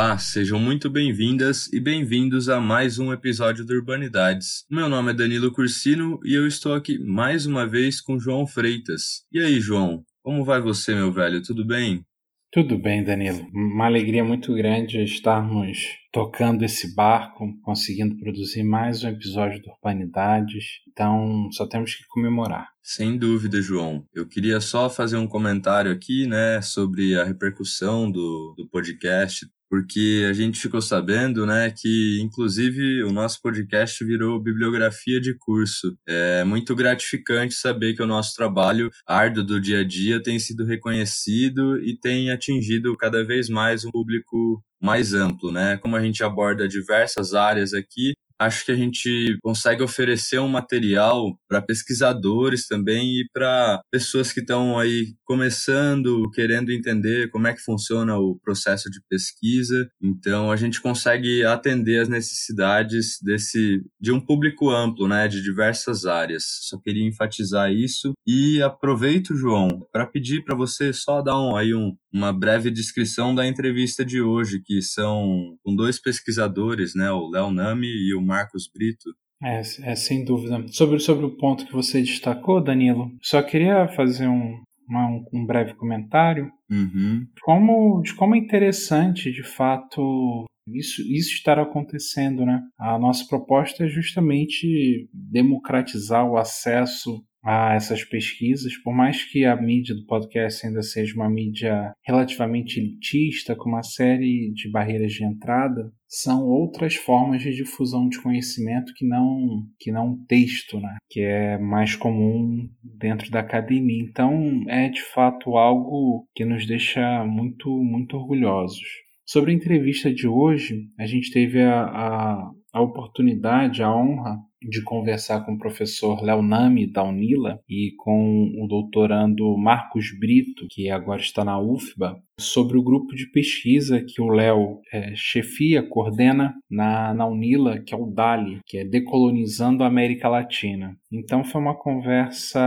Olá, sejam muito bem-vindas e bem-vindos a mais um episódio do Urbanidades. Meu nome é Danilo Cursino e eu estou aqui mais uma vez com João Freitas. E aí, João, como vai você, meu velho? Tudo bem? Tudo bem, Danilo. Uma alegria muito grande estarmos tocando esse barco, conseguindo produzir mais um episódio do Urbanidades. Então, só temos que comemorar. Sem dúvida, João. Eu queria só fazer um comentário aqui, né, sobre a repercussão do, do podcast porque a gente ficou sabendo, né, que inclusive o nosso podcast virou bibliografia de curso. É muito gratificante saber que o nosso trabalho árduo do dia a dia tem sido reconhecido e tem atingido cada vez mais um público mais amplo, né? Como a gente aborda diversas áreas aqui, acho que a gente consegue oferecer um material para pesquisadores também e para pessoas que estão aí começando, querendo entender como é que funciona o processo de pesquisa. Então a gente consegue atender as necessidades desse de um público amplo, né, de diversas áreas. Só queria enfatizar isso e aproveito, João, para pedir para você só dar um, aí um, uma breve descrição da entrevista de hoje, que são com dois pesquisadores, né, o Léo Nami e o Marcos Brito. É, é, sem dúvida. Sobre, sobre o ponto que você destacou, Danilo, só queria fazer um, uma, um breve comentário uhum. como, de como é interessante, de fato, isso, isso estar acontecendo, né? A nossa proposta é justamente democratizar o acesso a essas pesquisas, por mais que a mídia do podcast ainda seja uma mídia relativamente elitista, com uma série de barreiras de entrada, são outras formas de difusão de conhecimento que não que não texto, né? que é mais comum dentro da academia. Então é de fato algo que nos deixa muito muito orgulhosos. Sobre a entrevista de hoje, a gente teve a, a, a oportunidade, a honra de conversar com o professor Léo Nami da Unila e com o doutorando Marcos Brito, que agora está na UFBA, sobre o grupo de pesquisa que o Léo é, chefia, coordena na, na Unila, que é o DALI, que é Decolonizando a América Latina. Então foi uma conversa,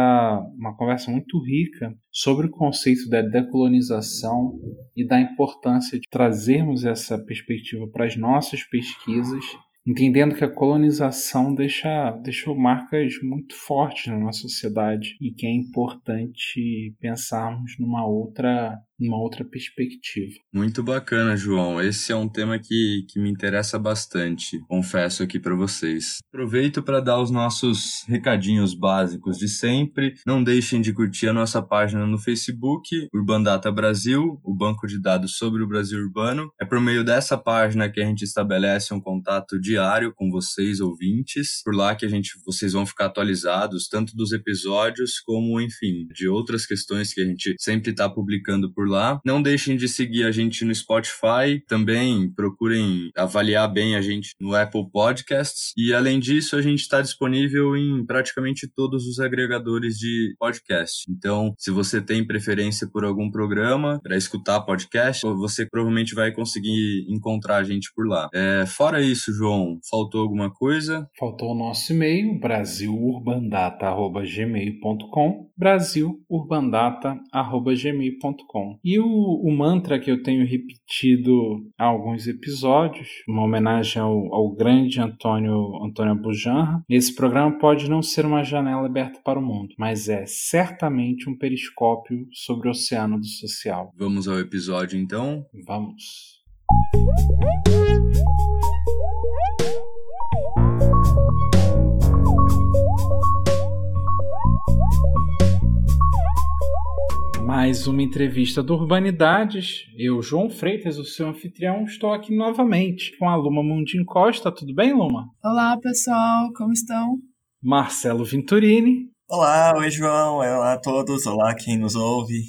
uma conversa muito rica sobre o conceito da decolonização e da importância de trazermos essa perspectiva para as nossas pesquisas entendendo que a colonização deixa, deixou marcas muito fortes na nossa sociedade e que é importante pensarmos numa outra uma outra perspectiva. Muito bacana, João. Esse é um tema que, que me interessa bastante, confesso aqui para vocês. Aproveito para dar os nossos recadinhos básicos de sempre. Não deixem de curtir a nossa página no Facebook, Urbandata Brasil, o banco de dados sobre o Brasil urbano. É por meio dessa página que a gente estabelece um contato diário com vocês, ouvintes. Por lá que a gente, vocês vão ficar atualizados tanto dos episódios como, enfim, de outras questões que a gente sempre está publicando por lá. Não deixem de seguir a gente no Spotify. Também procurem avaliar bem a gente no Apple Podcasts. E além disso, a gente está disponível em praticamente todos os agregadores de podcast. Então, se você tem preferência por algum programa para escutar podcast, você provavelmente vai conseguir encontrar a gente por lá. É, fora isso, João, faltou alguma coisa? Faltou o nosso e-mail, brasilurbandata.gmail.com brasilurbandata.gmail.com e o, o, mantra que eu tenho repetido há alguns episódios, uma homenagem ao, ao grande Antônio, Antônio Bujanra, esse programa pode não ser uma janela aberta para o mundo, mas é certamente um periscópio sobre o oceano do social. Vamos ao episódio então? Vamos. Mais uma entrevista do Urbanidades. Eu, João Freitas, o seu anfitrião, estou aqui novamente com a Luma Mundim Costa. Tudo bem, Luma? Olá, pessoal, como estão? Marcelo Vinturini. Olá, oi, João. Olá a todos. Olá, quem nos ouve.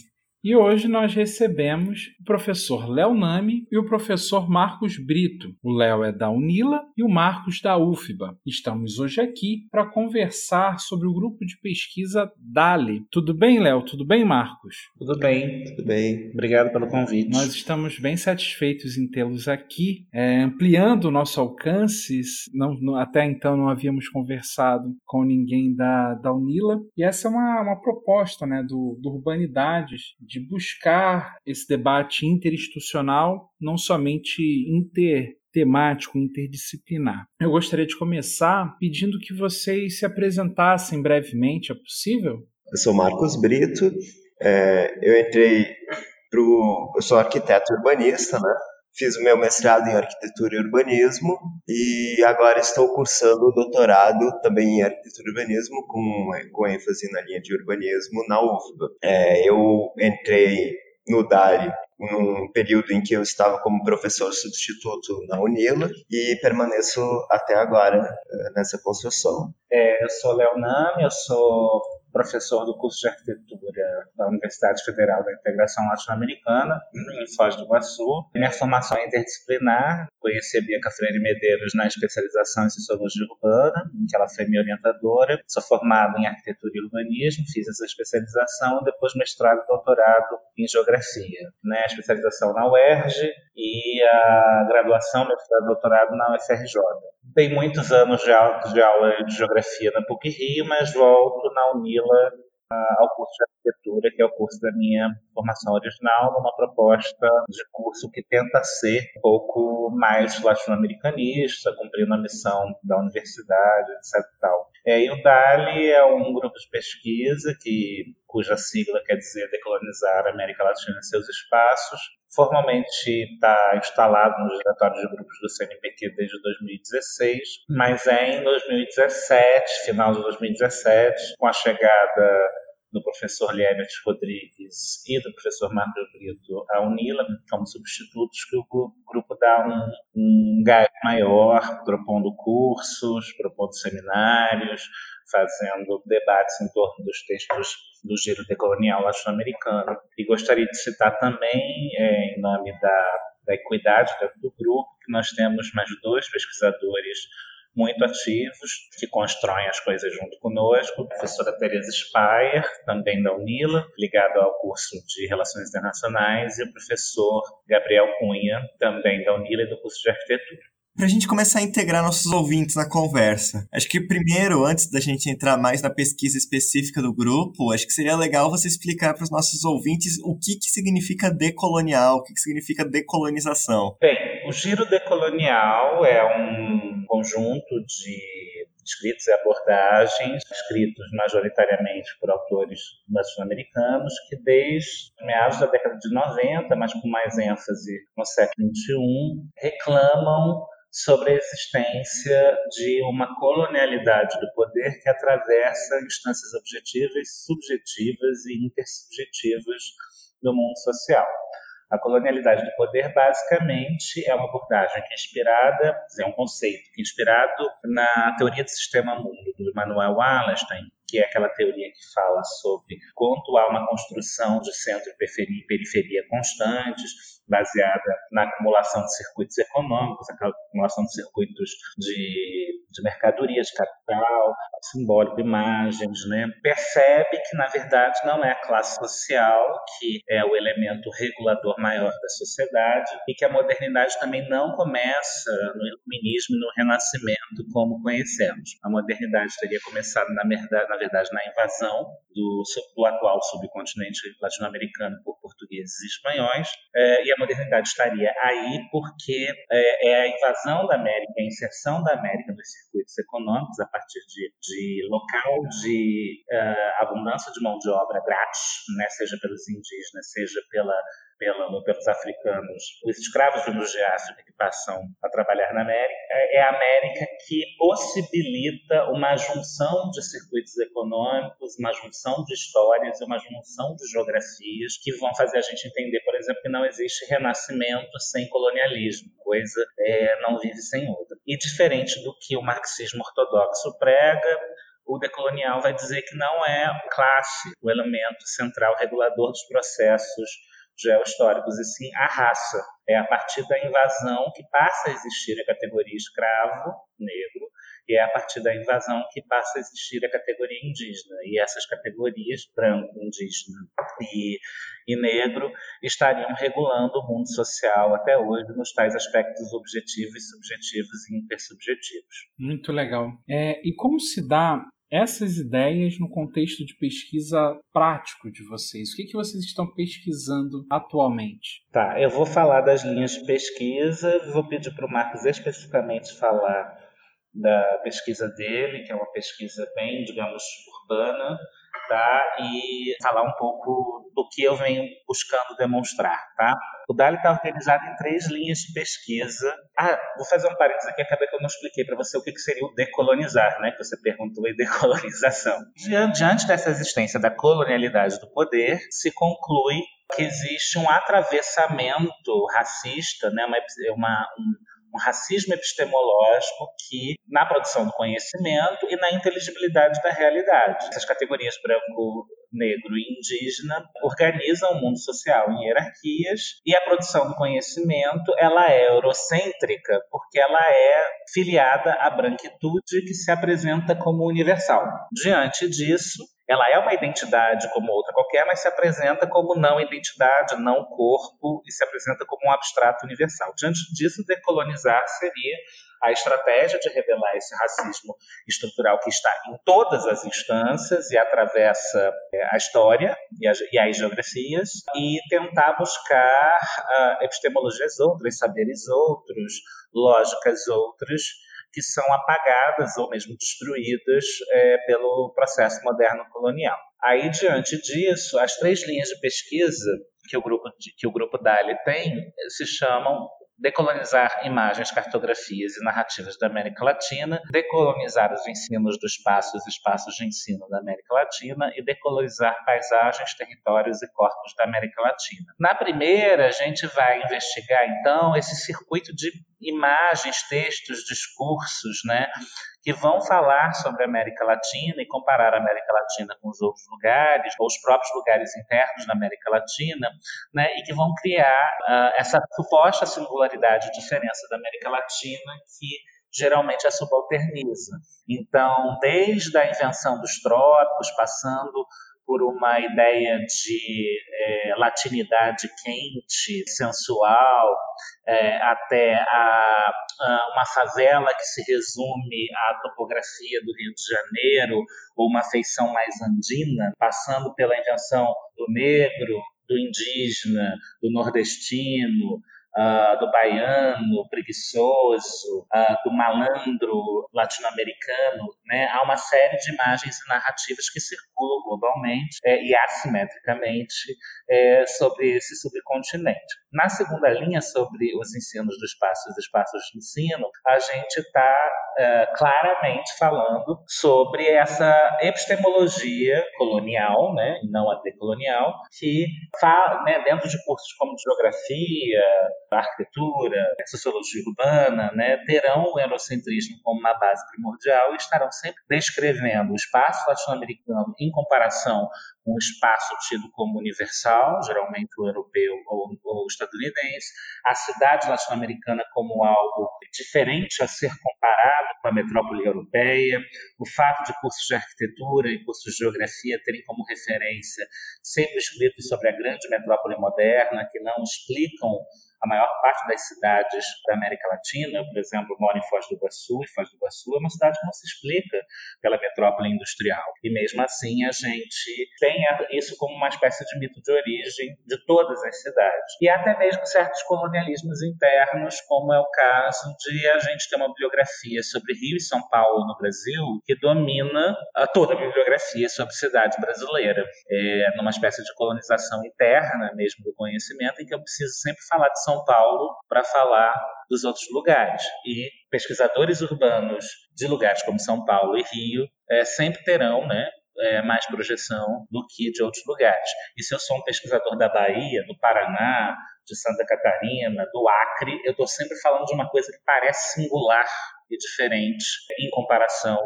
E hoje nós recebemos o professor Léo Nami e o professor Marcos Brito. O Léo é da Unila e o Marcos da UFBA. Estamos hoje aqui para conversar sobre o grupo de pesquisa DALI. Tudo bem, Léo? Tudo bem, Marcos? Tudo bem, tudo bem. Obrigado pelo convite. Nós estamos bem satisfeitos em tê-los aqui, é, ampliando o nosso alcance. Não, não, até então não havíamos conversado com ninguém da, da Unila. E essa é uma, uma proposta né, do, do Urbanidades de buscar esse debate interinstitucional, não somente intertemático, interdisciplinar. Eu gostaria de começar pedindo que vocês se apresentassem brevemente, é possível? Eu sou Marcos Brito, é, eu entrei pro, eu sou arquiteto urbanista, né? Fiz o meu mestrado em arquitetura e urbanismo e agora estou cursando o doutorado também em arquitetura e urbanismo com, com ênfase na linha de urbanismo na UFBA. É, eu entrei no DALI num período em que eu estava como professor substituto na Unila e permaneço até agora é, nessa construção. É, eu sou Leoname, eu sou professor do curso de arquitetura da Universidade Federal da Integração Latino-Americana, em Foz do Iguaçu. Minha formação é interdisciplinar, conheci a Bianca Freire Medeiros na especialização em Sociologia Urbana, em que ela foi minha orientadora. Sou formado em Arquitetura e Urbanismo, fiz essa especialização, depois mestrado e doutorado em Geografia. Né? Especialização na UERJ e a graduação, e doutorado na UFRJ. Tem muitos anos de aula, de aula de Geografia na PUC-Rio, mas volto na Unila ao curso de arquitetura, que é o curso da minha formação original, numa proposta de curso que tenta ser um pouco mais latino-americanista, cumprindo a missão da universidade, etc. Tal. É, e o DALI é um grupo de pesquisa que, cuja sigla quer dizer decolonizar a América Latina em seus espaços. Formalmente está instalado nos diretórios de grupos do CNPq desde 2016, mas é em 2017, final de 2017, com a chegada do professor Liebert Rodrigues e do professor Marcos Brito à Unila como substitutos, que o grupo dá um, um gás maior, propondo cursos, propondo seminários, fazendo debates em torno dos textos do giro decolonial latino-americano. E gostaria de citar também, é, em nome da, da equidade do grupo, que nós temos mais dois pesquisadores muito ativos, que constroem as coisas junto conosco. A professora Teresa Speyer, também da UNILA, ligado ao curso de Relações Internacionais, e o professor Gabriel Cunha, também da UNILA e do curso de Arquitetura para a gente começar a integrar nossos ouvintes na conversa. Acho que primeiro, antes da gente entrar mais na pesquisa específica do grupo, acho que seria legal você explicar para os nossos ouvintes o que, que significa decolonial, o que, que significa decolonização. Bem, o giro decolonial é um conjunto de escritos e abordagens, escritos majoritariamente por autores latino-americanos, que desde meados da década de 90, mas com mais ênfase no século XXI, reclamam sobre a existência de uma colonialidade do poder que atravessa instâncias objetivas, subjetivas e intersubjetivas do mundo social. A colonialidade do poder, basicamente, é uma abordagem que é inspirada, é um conceito que é inspirado na teoria do sistema mundo, do Emmanuel Wallenstein, que é aquela teoria que fala sobre quanto há uma construção de centro e periferia constantes, baseada na acumulação de circuitos econômicos, acumulação de circuitos de, de mercadoria, de capital, simbólico, imagens, né? percebe que, na verdade, não é a classe social que é o elemento regulador maior da sociedade e que a modernidade também não começa no iluminismo e no renascimento como conhecemos. A modernidade teria começado, na verdade, na, verdade, na invasão do, do atual subcontinente latino-americano por portugueses e espanhóis, é, e a modernidade estaria aí porque é, é, a invasão da América, a inserção da América nos circuitos econômicos a partir de, de local de uh, abundância de mão de obra grátis, né, seja pelos indígenas, seja pela pela, pelos africanos, os escravos de África que passam a trabalhar na América, é a América que possibilita uma junção de circuitos econômicos, uma junção de histórias e uma junção de geografias que vão fazer a gente entender, por exemplo, que não existe renascimento sem colonialismo, coisa é, não vive sem outra. E diferente do que o marxismo ortodoxo prega, o decolonial vai dizer que não é classe o elemento central regulador dos processos geohistóricos, e sim a raça. É a partir da invasão que passa a existir a categoria escravo negro, e é a partir da invasão que passa a existir a categoria indígena. E essas categorias, branco, indígena e, e negro, estariam regulando o mundo social até hoje nos tais aspectos objetivos, subjetivos e intersubjetivos. Muito legal. É, e como se dá essas ideias no contexto de pesquisa prático de vocês. O que, que vocês estão pesquisando atualmente? Tá, eu vou falar das linhas de pesquisa, vou pedir para o Marcos especificamente falar da pesquisa dele, que é uma pesquisa bem, digamos, urbana, tá? E falar um pouco do que eu venho buscando demonstrar, tá? O DALI está organizado em três linhas de pesquisa. Ah, vou fazer um parênteses aqui, acabei que eu não expliquei para você o que, seria o decolonizar, né? Que você perguntou em decolonização. Diante dessa existência da colonialidade do poder, se conclui que existe um atravessamento racista, né? uma, uma um, um racismo epistemológico que, na produção do conhecimento e na inteligibilidade da realidade. Essas categorias branco, negro e indígena organizam o mundo social em hierarquias e a produção do conhecimento ela é eurocêntrica porque ela é filiada à branquitude que se apresenta como universal. Diante disso, ela é uma identidade como outra qualquer, mas se apresenta como não identidade, não corpo, e se apresenta como um abstrato universal. Diante disso, decolonizar seria a estratégia de revelar esse racismo estrutural que está em todas as instâncias e atravessa é, a história e, as geografias e tentar buscar uh, epistemologias outras, saberes outros, lógicas outras que são apagadas ou mesmo destruídas é, pelo processo moderno colonial. Aí, diante disso, as três linhas de pesquisa que o grupo, que o grupo DALI tem se chamam decolonizar imagens, cartografias e narrativas da América Latina, decolonizar os ensinos dos espaços e espaços de ensino da América Latina e decolonizar paisagens, territórios e corpos da América Latina. Na primeira, a gente vai investigar então esse circuito de imagens, textos, discursos, né, que vão falar sobre a América Latina e comparar a América Latina com os outros lugares, ou os próprios lugares internos da América Latina, né, e que vão criar uh, essa suposta singularidade e diferença da América Latina que geralmente a subalterniza. Então, desde a invenção dos trópicos, passando por uma ideia de é, latinidade quente, sensual, é, até a, a, uma favela que se resume à topografia do Rio de Janeiro, ou uma feição mais andina, passando pela invenção do negro, do indígena, do nordestino, uh, do baiano preguiçoso, uh, do malandro latino-americano, né? há uma série de imagens e narrativas que circulam globalmente é, e assimetricamente é, sobre esse subcontinente. Na segunda linha, sobre os ensinos do espaço e os espaços de ensino, a gente está é, claramente falando sobre essa epistemologia colonial, né, não a decolonial, que fala, né, dentro de cursos como geografia, arquitetura, sociologia urbana, né, terão o eurocentrismo como uma base primordial e estarão sempre descrevendo o espaço latino-americano em comparação com o espaço tido como universal, geralmente o europeu ou, o estadunidense, a cidade latino-americana como algo diferente a ser comparado com a metrópole europeia, o fato de cursos de arquitetura e cursos de geografia terem como referência sempre escritos sobre a grande metrópole moderna, que não explicam a maior parte das cidades da América Latina, por exemplo, moro em Foz do Iguaçu, e Foz do Iguaçu é uma cidade que não se explica pela metrópole industrial. E mesmo assim a gente tem isso como uma espécie de mito de origem de todas as cidades. E até mesmo certos colonialismos internos, como é o caso de a gente ter uma bibliografia sobre Rio e São Paulo no Brasil, que domina toda a bibliografia sobre cidade brasileira. É numa espécie de colonização interna mesmo do conhecimento, em que eu preciso sempre falar de São são Paulo para falar dos outros lugares. E pesquisadores urbanos de lugares como São Paulo e Rio é, sempre terão né, é, mais projeção do que de outros lugares. E se eu sou um pesquisador da Bahia, do Paraná, de Santa Catarina, do Acre, eu estou sempre falando de uma coisa que parece singular e diferente em comparação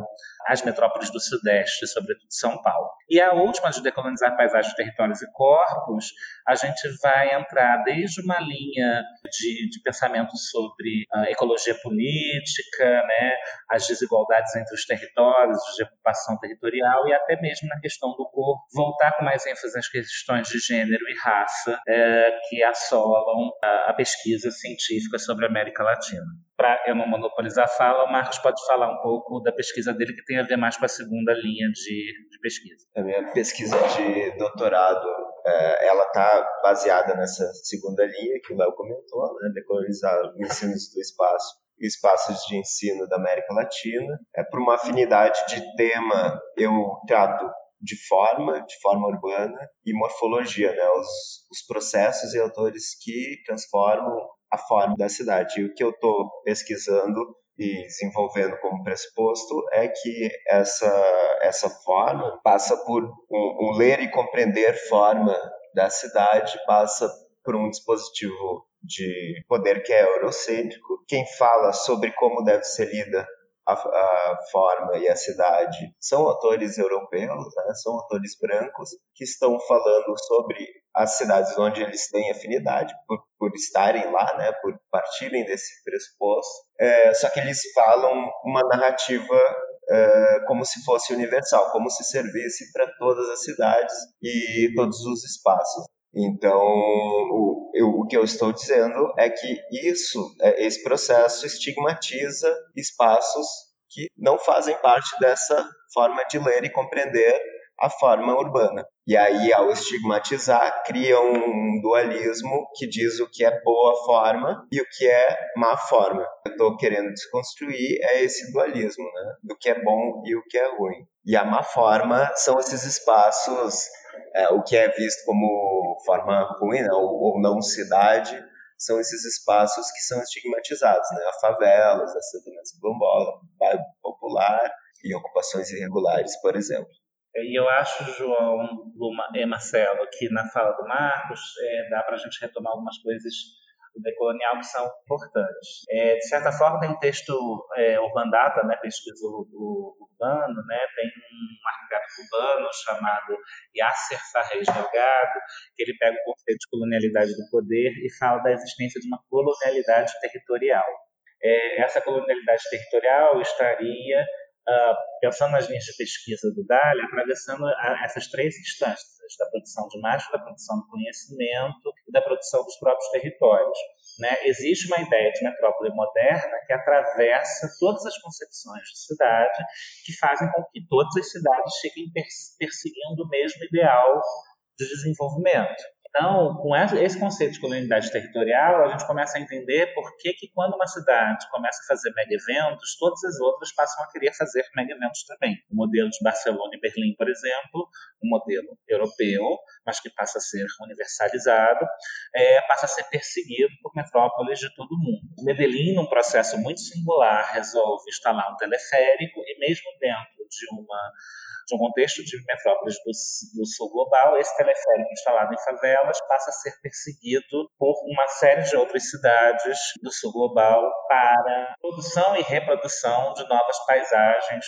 às metrópoles do Sudeste, sobretudo São Paulo. E a última, de decolonizar paisagens, territórios e corpos, a gente vai entrar desde uma linha de, de pensamento sobre uh, ecologia política, né, as desigualdades entre os territórios, de ocupação territorial e até mesmo na questão do corpo, voltar com mais ênfase nas questões de gênero e raça é, que assolam a, a pesquisa científica sobre a América Latina. para eu não monopolizar a fala, o Marcos pode falar um pouco da pesquisa dele, que tem a ver mais com a segunda linha de, de pesquisa. A minha pesquisa de doutorado, é, ela está baseada nessa segunda linha que o Léo comentou, né, decolonizar ensinos do espaço e espaços de ensino da América Latina. É por uma afinidade de tema, eu trato de forma, de forma urbana e morfologia, né, os, os processos e autores que transformam a forma da cidade. E o que eu estou pesquisando e desenvolvendo como pressuposto é que essa, essa forma passa por um, um ler e compreender forma da cidade, passa por um dispositivo de poder que é eurocêntrico. Quem fala sobre como deve ser lida a, a, forma e a cidade são autores europeus, né? são autores brancos que estão falando sobre as cidades onde eles têm afinidade por, por estarem lá, né? por partirem desse pressuposto. É, só que eles falam uma narrativa é, como se fosse universal, como se servisse para todas as cidades e todos os espaços. Então, o, eu, o que eu estou dizendo é que isso, é, esse processo estigmatiza espaços que não fazem parte dessa forma de ler e compreender a forma urbana. E aí, ao estigmatizar, cria um dualismo que diz o que é boa forma e o que é má forma. Eu estou querendo desconstruir é esse dualismo, né? Do que é bom e o que é ruim. E a má forma são esses espaços é, o que é visto como forma ruim né, ou, ou, não cidade são esses espaços que são estigmatizados, né? A favelas, assentamento quilombola, bairro popular e ocupações irregulares, por exemplo. E eu acho, João Luma, e Marcelo, que na fala do Marcos é, dá para a gente retomar algumas coisas decolonial que são importantes. É, de certa forma, tem um texto é, Urban Data, né, pesquisa urbano, né, tem um arquiteto cubano chamado Yasser Farrez Delgado, que ele pega o conceito de colonialidade do poder e fala da existência de uma colonialidade territorial. É, essa colonialidade territorial estaria Uh, pensando nas linhas de pesquisa do DALI, atravessando a, essas três instâncias, da produção de imagem, da produção do conhecimento e da produção dos próprios territórios. Né? Existe uma ideia de metrópole moderna que atravessa todas as concepções de cidade, que fazem com que todas as cidades fiquem perseguindo o mesmo ideal de desenvolvimento. Então, com esse conceito de colonialidade territorial, a gente começa a entender por que, que quando uma cidade começa a fazer mega eventos, todas as outras passam a querer fazer mega eventos também. O modelo de Barcelona e Berlim, por exemplo, um modelo europeu, mas que passa a ser universalizado, é, passa a ser perseguido por metrópoles de todo o mundo. Medellín, num processo muito singular, resolve instalar um teleférico e mesmo dentro de uma de um contexto de metrópoles do, do sul global, esse teleférico instalado em favelas passa a ser perseguido por uma série de outras cidades do sul global para produção e reprodução de novas paisagens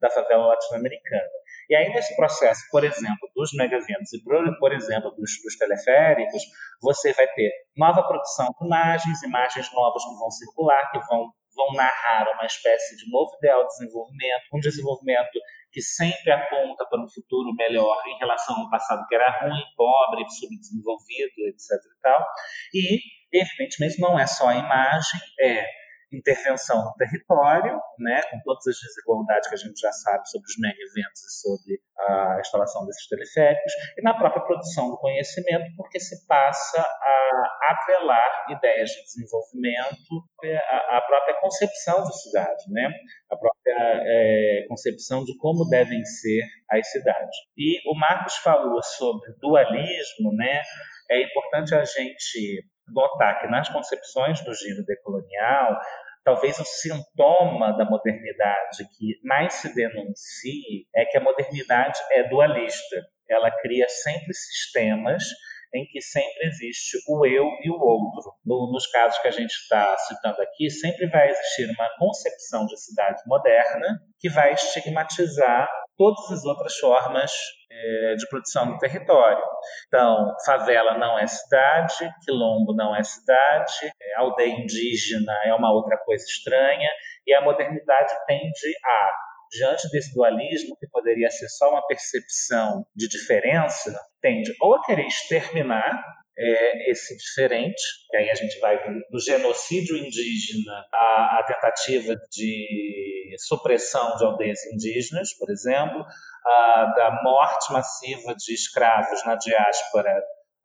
da favela latino-americana. E aí, nesse processo, por exemplo, dos megaventos e, por, exemplo, dos, dos, teleféricos, você vai ter nova produção de imagens, imagens novas que vão circular, que vão, vão narrar uma espécie de novo ideal de desenvolvimento, um desenvolvimento que sempre aponta para um futuro melhor em relação ao passado que era ruim, pobre, subdesenvolvido, etc. E, tal. e evidentemente, não é só a imagem, é intervenção no território, né, com todas as desigualdades que a gente já sabe sobre os mega eventos e sobre a instalação desses teleféricos, e na própria produção do conhecimento, porque se passa a atrelar ideias de desenvolvimento à própria concepção de cidade, né, a própria é, concepção de como devem ser as cidades. E o Marcos falou sobre dualismo, né, é importante a gente notar que nas concepções do giro decolonial, talvez o sintoma da modernidade que mais se denuncie é que a modernidade é dualista. Ela cria sempre sistemas em que sempre existe o eu e o outro. No, nos casos que a gente está citando aqui, sempre vai existir uma concepção de cidade moderna que vai estigmatizar todas as outras formas é, de produção do território. Então, favela não é cidade, quilombo não é cidade, é, aldeia indígena é uma outra coisa estranha, e a modernidade tende a, diante desse dualismo, que poderia ser só uma percepção de diferença, tende ou a querer exterminar é esse diferente, que aí a gente vai do, genocídio indígena à, à, tentativa de supressão de aldeias indígenas, por exemplo, a, da morte massiva de escravos na diáspora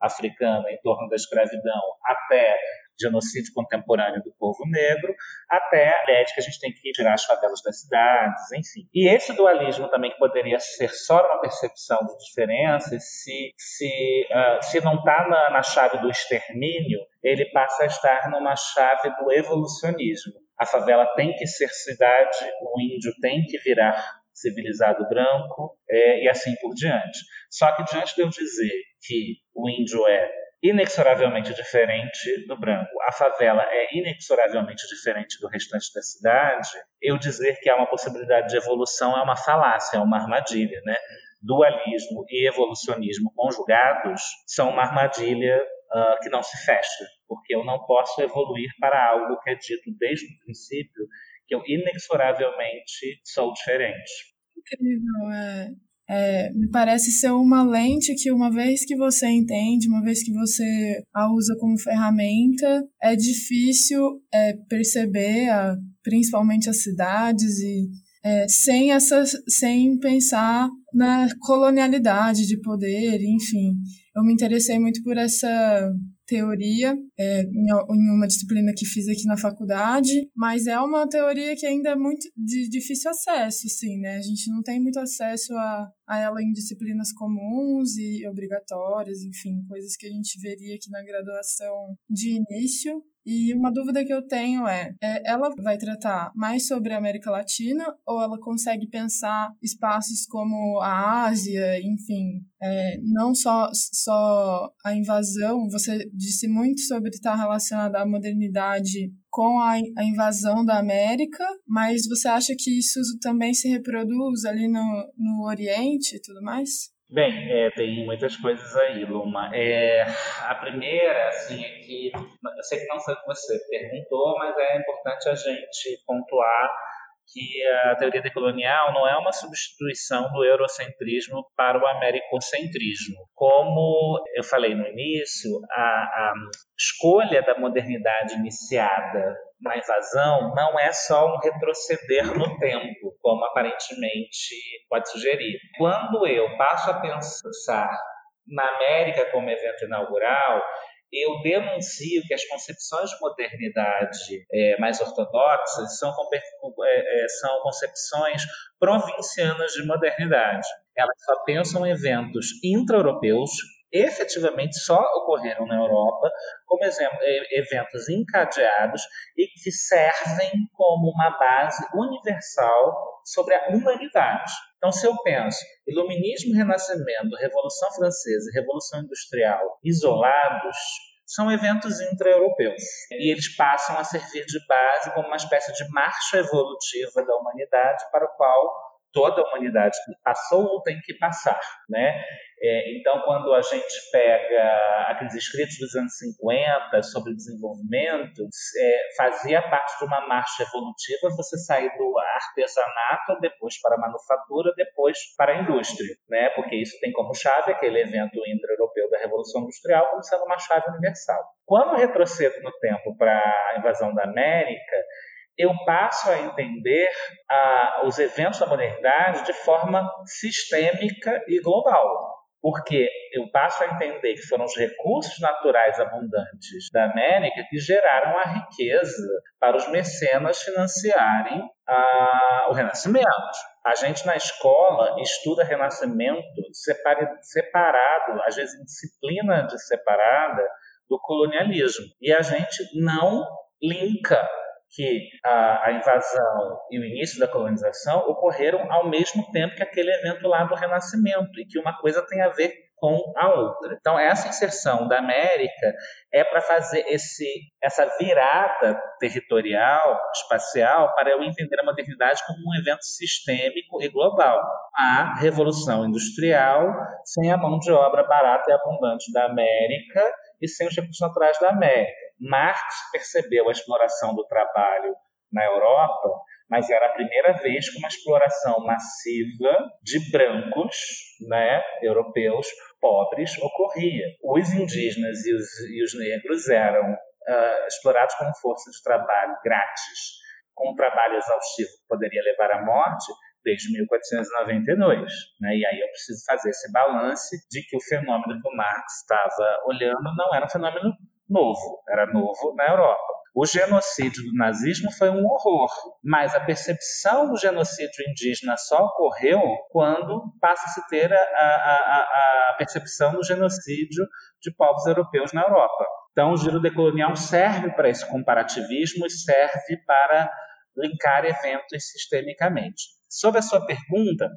africana em torno da escravidão, até genocídio contemporâneo do povo negro, até a ideia de que a gente tem que tirar as favelas das cidades, enfim. E esse dualismo também que poderia ser só uma percepção de diferenças, se, se, uh, se não está na, na chave do extermínio, ele passa a estar numa chave do evolucionismo. A favela tem que ser cidade, o índio tem que virar civilizado branco é, e assim por diante. Só que diante de eu dizer que o índio é inexoravelmente diferente do branco, a favela é inexoravelmente diferente do restante da cidade, eu dizer que há uma possibilidade de evolução é uma falácia, é uma armadilha, né? Dualismo e evolucionismo conjugados são uma armadilha uh, que não se fecha, porque eu não posso evoluir para algo que é dito desde o princípio que eu inexoravelmente sou diferente. Incrível, é. É, me parece ser uma lente que, uma vez que você entende, uma vez que você a usa como ferramenta, é difícil é, perceber, a, principalmente as cidades, e é, sem, essas, sem pensar na colonialidade de poder, enfim. Eu me interessei muito por essa teoria é, em uma disciplina que fiz aqui na faculdade, mas é uma teoria que ainda é muito de difícil acesso, sim, né? A gente não tem muito acesso a, a ela em disciplinas comuns e obrigatórias, enfim, coisas que a gente veria aqui na graduação de início. E uma dúvida que eu tenho é, é, ela vai tratar mais sobre a América Latina ou ela consegue pensar espaços como a Ásia, enfim, é, não só, só a invasão, você disse muito sobre estar relacionada à modernidade com a, a, invasão da América, mas você acha que isso também se reproduz ali no, no Oriente e tudo mais? Bem, é, tem muitas coisas aí, Luma. É, a primeira, assim, é que eu sei que não foi o que você perguntou, mas é importante a gente pontuar que a teoria decolonial não é uma substituição do eurocentrismo para o americocentrismo. Como eu falei no início, a, a escolha da modernidade iniciada na invasão não é só um retroceder no tempo, como aparentemente pode sugerir. Quando eu passo a pensar na América como evento inaugural, eu denuncio que as concepções de modernidade é, mais ortodoxas são, é, é, são concepções provincianas de modernidade. Elas só pensam em eventos intra-europeus efetivamente só ocorreram na Europa, como exemplo, eventos encadeados e que servem como uma base universal sobre a humanidade. Então, se eu penso Iluminismo, Renascimento, Revolução Francesa e Revolução Industrial isolados, são eventos intra-europeus. E eles passam a servir de base como uma espécie de marcha evolutiva da humanidade para o qual toda a humanidade passou ou tem que passar, né? É, então, quando a gente pega aqueles escritos dos anos 50 sobre desenvolvimento, é, fazia parte de uma marcha evolutiva você sair do artesanato, depois para a manufatura, depois para a indústria, né? Porque isso tem como chave aquele evento intra-europeu da Revolução Industrial como sendo uma chave universal. Quando retrocedo no tempo para a invasão da América, eu passo a entender os eventos da modernidade de forma sistêmica e global. Porque eu passo a entender que foram os recursos naturais abundantes da América que geraram a riqueza para os mecenas financiarem o Renascimento. A gente na escola estuda Renascimento separado, às vezes em disciplina de separada, do colonialismo. E a gente não linka que a, a, invasão e o início da colonização ocorreram ao mesmo tempo que aquele evento lá do Renascimento e que uma coisa tem a ver com a outra. Então essa inserção da América é para fazer esse essa virada territorial, espacial, para eu entender a modernidade como um evento sistêmico e global. A revolução industrial sem a mão de obra barata e abundante da América e sem os recursos naturais da América Marx percebeu a exploração do trabalho na Europa, mas era a primeira vez que uma exploração massiva de brancos né, europeus pobres ocorria. Os indígenas e os, e os negros eram uh, explorados como força de trabalho grátis, com um trabalho exaustivo que poderia levar à morte, desde 1492. Né? E aí eu preciso fazer esse balance de que o fenômeno que o Marx estava olhando não era um fenômeno novo, era novo na Europa. O genocídio do nazismo foi um horror, mas a percepção do genocídio indígena só ocorreu quando passa a ter a, a, a, a percepção do genocídio de povos europeus na Europa. Então, o giro decolonial serve para esse comparativismo e serve para linkar eventos sistemicamente. Sobre a sua pergunta,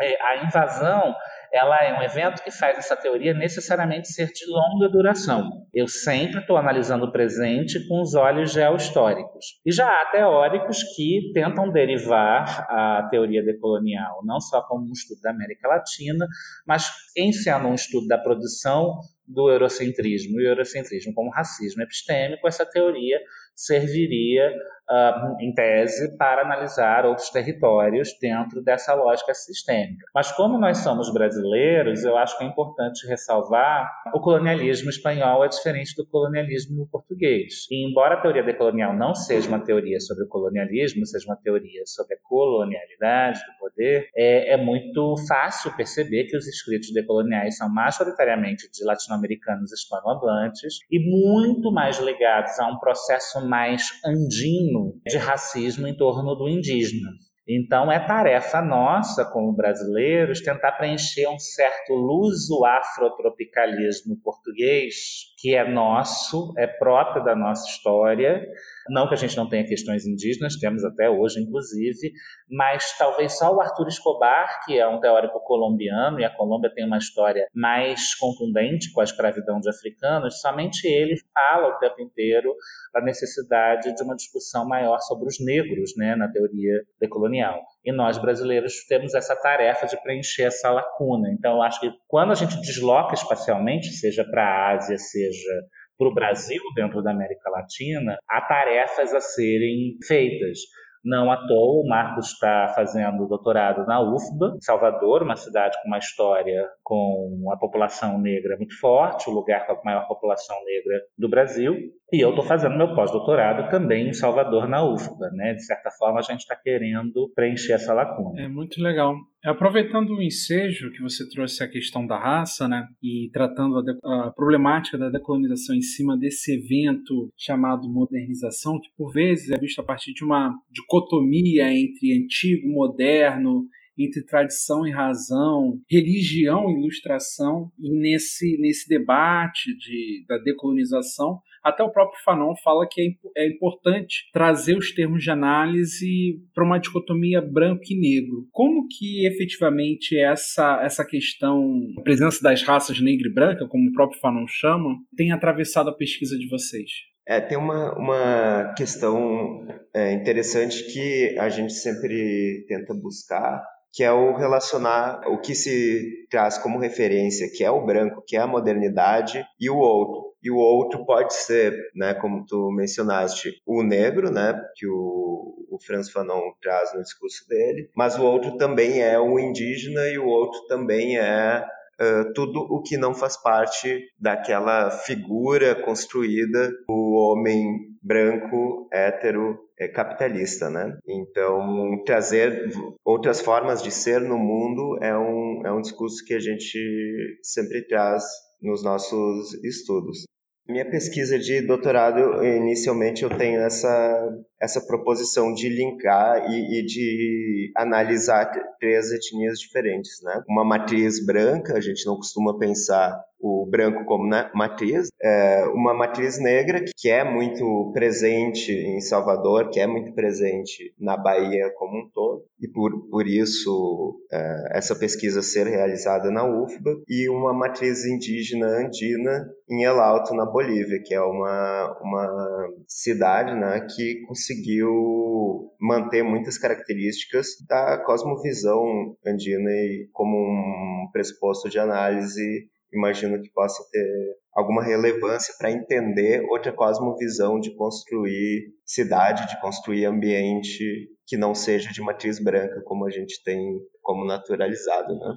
é, a invasão ela é um evento que faz essa teoria necessariamente ser de longa duração. Eu sempre estou analisando o presente com os olhos geohistóricos. E já há teóricos que tentam derivar a teoria decolonial, não só como um estudo da América Latina, mas em sendo um estudo da produção do eurocentrismo e o eurocentrismo como racismo epistêmico, essa teoria serviria uh, em tese, para analisar outros territórios dentro dessa lógica sistêmica. Mas como nós somos brasileiros, eu acho que é importante ressalvar o colonialismo espanhol é diferente do colonialismo português. E embora a teoria decolonial não seja uma teoria sobre o colonialismo, seja uma teoria sobre a colonialidade do poder, é, é muito fácil perceber que os escritos decoloniais são majoritariamente de latino-americanos hispanohablantes e muito mais ligados a um processo mais andino de racismo em torno do indígena. Então, é tarefa nossa, como brasileiros, tentar preencher um certo luso-afrotropicalismo português, que é nosso, é próprio da nossa história, não que a gente não tenha questões indígenas, temos até hoje, inclusive, mas talvez só o Arthur Escobar, que é um teórico colombiano, e a Colômbia tem uma história mais contundente com a escravidão de africanos, somente ele fala o tempo inteiro a necessidade de uma discussão maior sobre os negros né, na teoria decolonial. E nós, brasileiros, temos essa tarefa de preencher essa lacuna. Então, eu acho que quando a gente desloca espacialmente, seja para a Ásia, seja para o Brasil, dentro da América Latina, há tarefas a serem feitas. Não à toa, o Marcos está fazendo doutorado na UFBA, Salvador, uma cidade com uma história com a população negra muito forte, o lugar com a maior população negra do Brasil. E eu estou fazendo meu pós-doutorado também em Salvador, na UFBA. Né? De certa forma, a gente está querendo preencher essa lacuna. É muito legal. Aproveitando o ensejo que você trouxe a questão da raça, né, e tratando a, a, problemática da decolonização em cima desse evento chamado modernização, que por vezes é visto a partir de uma dicotomia entre antigo, moderno, entre tradição e razão, religião e ilustração, e nesse, nesse debate de, da decolonização, até o próprio Fanon fala que é, é importante trazer os termos de análise para uma dicotomia branco e negro. Como que efetivamente essa, essa questão, a presença das raças negra e branca, como o próprio Fanon chama, tem atravessado a pesquisa de vocês? É, tem uma, uma questão é, interessante que a gente sempre tenta buscar, que é o relacionar o que se traz como referência, que é o branco, que é a modernidade, e o outro. E o outro pode ser, né, como tu mencionaste, o negro, né, que o, o Franz Fanon traz no discurso dele, mas o outro também é o indígena e o outro também é Uh, tudo o que não faz parte daquela figura construída o homem branco, hétero, é, capitalista, né? Então, trazer outras formas de ser no mundo é um, é um discurso que a gente sempre traz nos nossos estudos. Minha pesquisa de doutorado, inicialmente, eu tenho essa, essa proposição de linkar e, e, de analisar três etnias diferentes, né? Uma matriz branca, a gente não costuma pensar o branco como matriz, é uma matriz negra que é muito presente em Salvador, que é muito presente na Bahia como um todo, e por, por isso é, essa pesquisa ser realizada na UFBA, e uma matriz indígena andina em El Alto, na Bolívia, que é uma, uma cidade né, que conseguiu manter muitas características da cosmovisão andina e como um pressuposto de análise imagino que possa ter alguma relevância para entender outra cosmovisão de construir cidade, de construir ambiente que não seja de matriz branca, como a gente tem como naturalizado, né?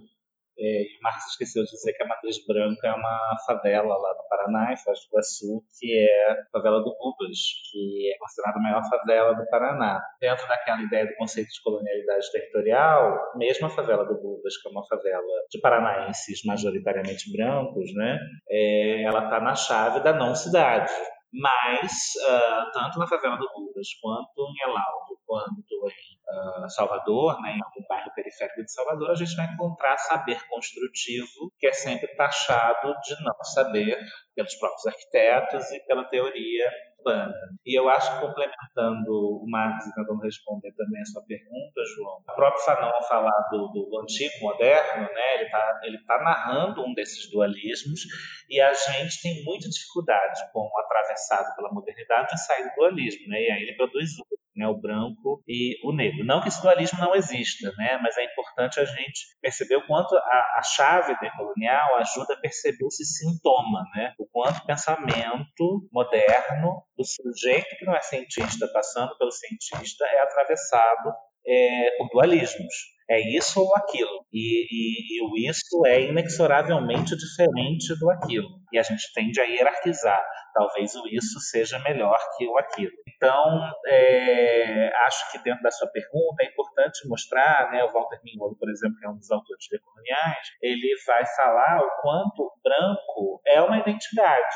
É, Marcos esqueceu de dizer que a Matriz Branca é uma favela lá no Paraná, em Foz do Iguaçu, que é a favela do Rubas, que é considerada a maior favela do Paraná. Dentro daquela ideia do conceito de colonialidade territorial, mesmo a favela do Rubas, que é uma favela de paranaenses majoritariamente brancos, né, é, ela está na chave da não-cidade. Mas, uh, tanto na favela do Rubas, quanto em Elaldo, quanto em uh, Salvador, né, em algum bairro periférico de Salvador, a gente vai encontrar saber construtivo, que é sempre taxado de não saber pelos próprios arquitetos e pela teoria urbana. E eu acho que complementando o Marcos e tentando responder também a sua pergunta, João, o próprio Fanon ao falar do, do antigo moderno, né, ele está ele tá narrando um desses dualismos e a gente tem muita dificuldade, como atravessado pela modernidade, em sair do dualismo. Né, e aí ele produz né, o branco e o negro. Não que esse dualismo não exista, né, mas é importante a gente perceber o quanto a, a chave decolonial ajuda a perceber esse sintoma, né, o quanto o pensamento moderno do sujeito que não é cientista passando pelo cientista é atravessado é, por dualismos. É isso ou aquilo. E, e, e, o isso é inexoravelmente diferente do aquilo. E a gente tende a hierarquizar. Talvez o isso seja melhor que o aquilo. Então, é, acho que dentro da sua pergunta é importante mostrar, né, o Walter Mignolo, por exemplo, que é um dos autores decoloniais, ele vai falar o quanto branco é uma identidade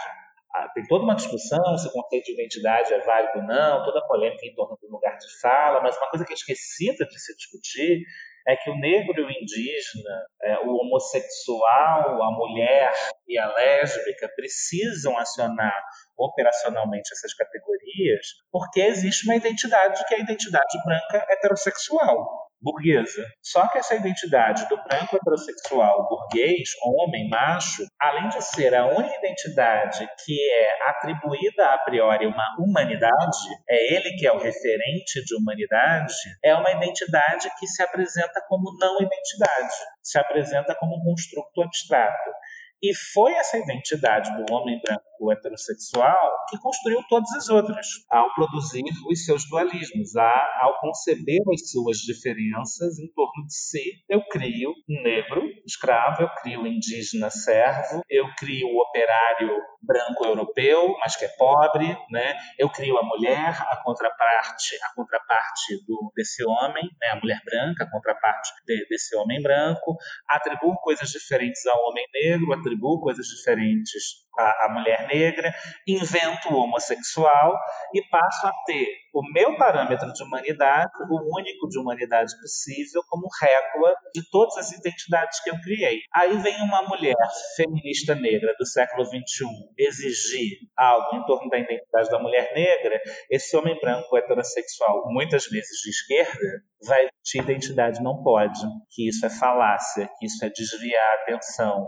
ah, tem toda uma discussão se o conceito de identidade é válido ou não, toda a polêmica em torno do lugar de fala, mas uma coisa que é esquecida de se discutir é que o negro e o indígena, é, o homossexual, a mulher e a lésbica precisam acionar operacionalmente essas categorias porque existe uma identidade que é a identidade branca heterossexual burguesa. Só que essa identidade do branco heterossexual burguês, homem, macho, além de ser a única identidade que é atribuída a priori uma humanidade, é ele que é o referente de humanidade, é uma identidade que se apresenta como não identidade, se apresenta como um construto abstrato. E foi essa identidade do homem branco heterossexual que construiu todas as outras, ao produzir os seus dualismos, ao conceber as suas diferenças em torno de si. Eu crio negro, escravo, eu crio indígena, servo, eu crio operário branco europeu, mas que é pobre, né? Eu crio a mulher, a contraparte, a contraparte do, desse homem, né? A mulher branca, a contraparte de, desse homem branco, atribuo coisas diferentes ao homem negro, atribuo coisas diferentes à, à mulher negra, invento o homossexual e passo a ter o meu parâmetro de humanidade, o único de humanidade possível, como régua de todas as identidades que eu criei. Aí vem uma mulher feminista negra do século XXI exigir algo em torno da identidade da mulher negra, esse homem branco heterossexual, muitas vezes de esquerda, vai de identidade não pode, que isso é falácia, que isso é desviar a atenção,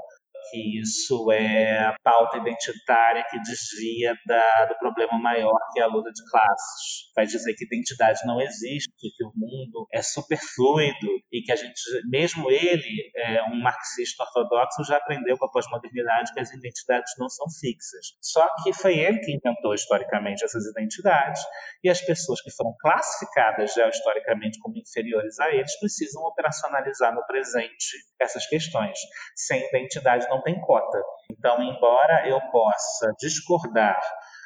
que isso é pauta identitária que desvia da, do problema maior que é a luta de classes. Vai dizer que identidade não existe, que o mundo é superfluido e que a gente, mesmo ele, é um marxista ortodoxo, já aprendeu com a pós-modernidade que as identidades não são fixas. Só que foi ele que inventou historicamente essas identidades e as pessoas que foram classificadas já historicamente como inferiores a eles precisam operacionalizar no presente essas questões. Sem identidade não tem cota. Então, embora eu possa discordar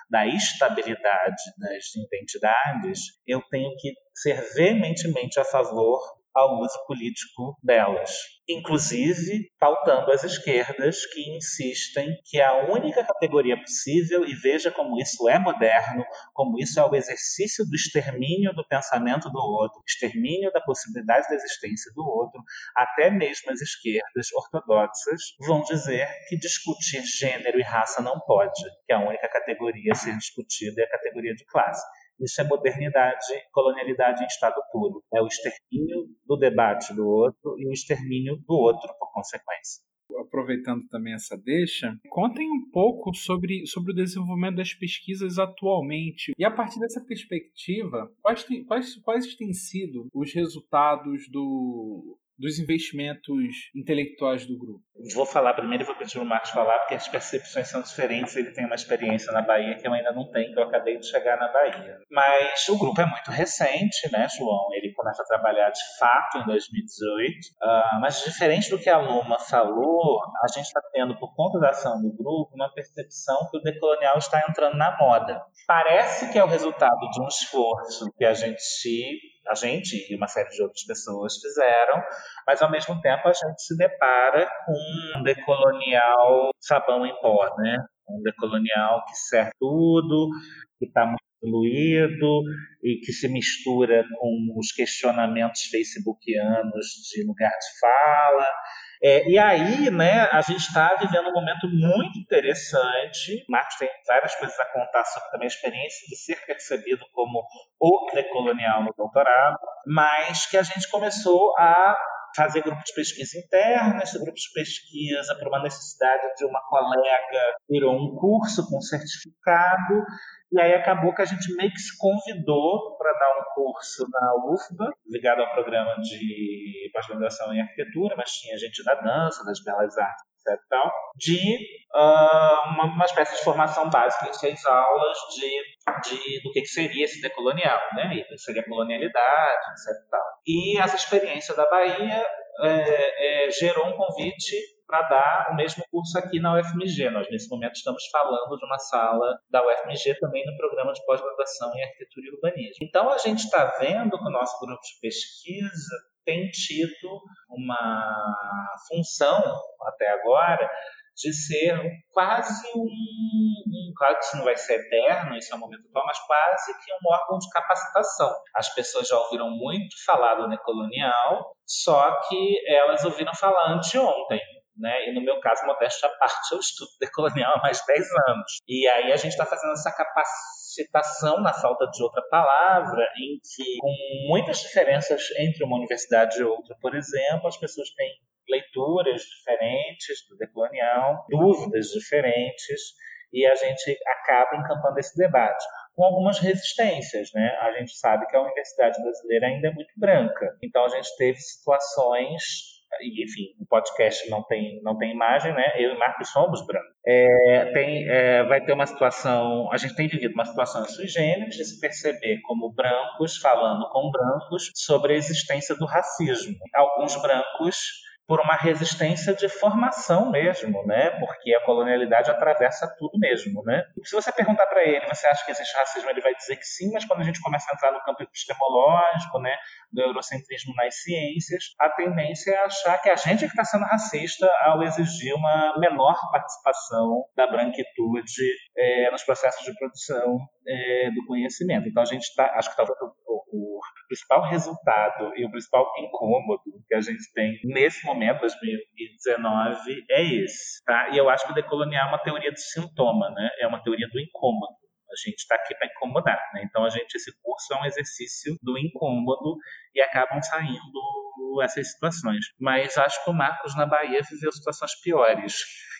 da estabilidade das identidades, eu tenho que ser veementemente a favor ao uso político delas. Inclusive, faltando as esquerdas que insistem que a única categoria possível, e veja como isso é moderno, como isso é o exercício do extermínio do pensamento do outro, extermínio da possibilidade da existência do outro, até mesmo as esquerdas ortodoxas vão dizer que discutir gênero e raça não pode, que a única categoria a ser discutida é a categoria de classe. Isso é modernidade, colonialidade em estado puro. É o extermínio do debate do outro e o extermínio do outro, por consequência aproveitando também essa deixa, contem um pouco sobre, sobre o desenvolvimento das pesquisas atualmente. E a partir dessa perspectiva, quais, tem, quais, quais têm sido os resultados do, dos investimentos intelectuais do grupo? Vou falar primeiro e vou pedir o Marcos falar, porque as percepções são diferentes. Ele tem uma experiência na Bahia que eu ainda não tenho, que eu acabei de chegar na Bahia. Mas o grupo é muito recente, né, João? Ele começa a trabalhar de fato em 2018. Uh, ah, mas diferente do que a Luma falou, a gente está tendo, por conta da ação do grupo, uma percepção que o decolonial está entrando na moda. Parece que é o resultado de um esforço que a gente a gente e uma série de outras pessoas fizeram, mas ao mesmo tempo a gente se depara com um decolonial sabão em pó, né? Um decolonial que serve tudo, que está muito diluído e que se mistura com os questionamentos facebookianos de lugar de fala é, e aí, né, a gente está vivendo um momento muito interessante. Marcos tem várias coisas a contar sobre também a experiência de ser percebido como o decolonial no doutorado, mas que a gente começou a fazer grupos de pesquisa interna, esse grupo de pesquisa, por uma necessidade de uma colega, virou um curso com certificado, e aí acabou que a gente meio que se convidou para dar um curso na UFBA, ligado ao programa de pós-graduação em arquitetura, mas tinha gente da dança, das belas artes, etc. Tal, de uh, uma, uma, espécie de formação básica em seis aulas de, de do que, que seria esse decolonial, né? E seria colonialidade, etc. Tal. E essa experiência da Bahia é, é, gerou um convite para dar o mesmo curso aqui na UFMG. Nós, nesse momento, estamos falando de uma sala da UFMG também no programa de pós-graduação em arquitetura e urbanismo. Então, a gente está vendo que o nosso grupo de pesquisa tem tido uma função, até agora, de ser quase um, um, Claro que isso não vai ser eterno, isso é um momento atual, mas quase que um órgão de capacitação. As pessoas já ouviram muito falar do necolonial, só que elas ouviram falar anteontem. Né? E no meu caso, modéstia à parte, eu estudo decolonial há mais de 10 anos. E aí a gente está fazendo essa capacitação, na falta de outra palavra, em que, com muitas diferenças entre uma universidade e outra, por exemplo, as pessoas têm leituras diferentes do decolonial, dúvidas diferentes, e a gente acaba encampando esse debate com algumas resistências, né? A gente sabe que a universidade brasileira ainda é muito branca, então a gente teve situações e, enfim, o podcast não tem, não tem imagem, né? Eu e Marcos somos brancos. É, tem, é, vai ter uma situação, a gente tem vivido uma situação sui generis de se perceber como brancos falando com brancos sobre a existência do racismo. Alguns brancos por uma resistência de formação mesmo, né? Porque a colonialidade atravessa tudo mesmo, né? Se você perguntar para ele, você acha que existe racismo, ele vai dizer que sim, mas quando a gente começa a entrar no campo epistemológico, né, do eurocentrismo nas ciências, a tendência é achar que a gente que está sendo racista ao exigir uma menor participação da branquitude é, nos processos de produção é, do conhecimento. Então a gente está, acho que talvez o, o, principal resultado e o principal incômodo que a gente tem nesse momento, 2019, é esse. Tá? E eu acho que o decolonial é uma teoria do sintoma, né? é uma teoria do incômodo. A gente está aqui para incomodar, né? Então a gente esse curso é um exercício do incômodo e acabam saindo essas situações. Mas acho que o Marcos na Bahia viveu situações piores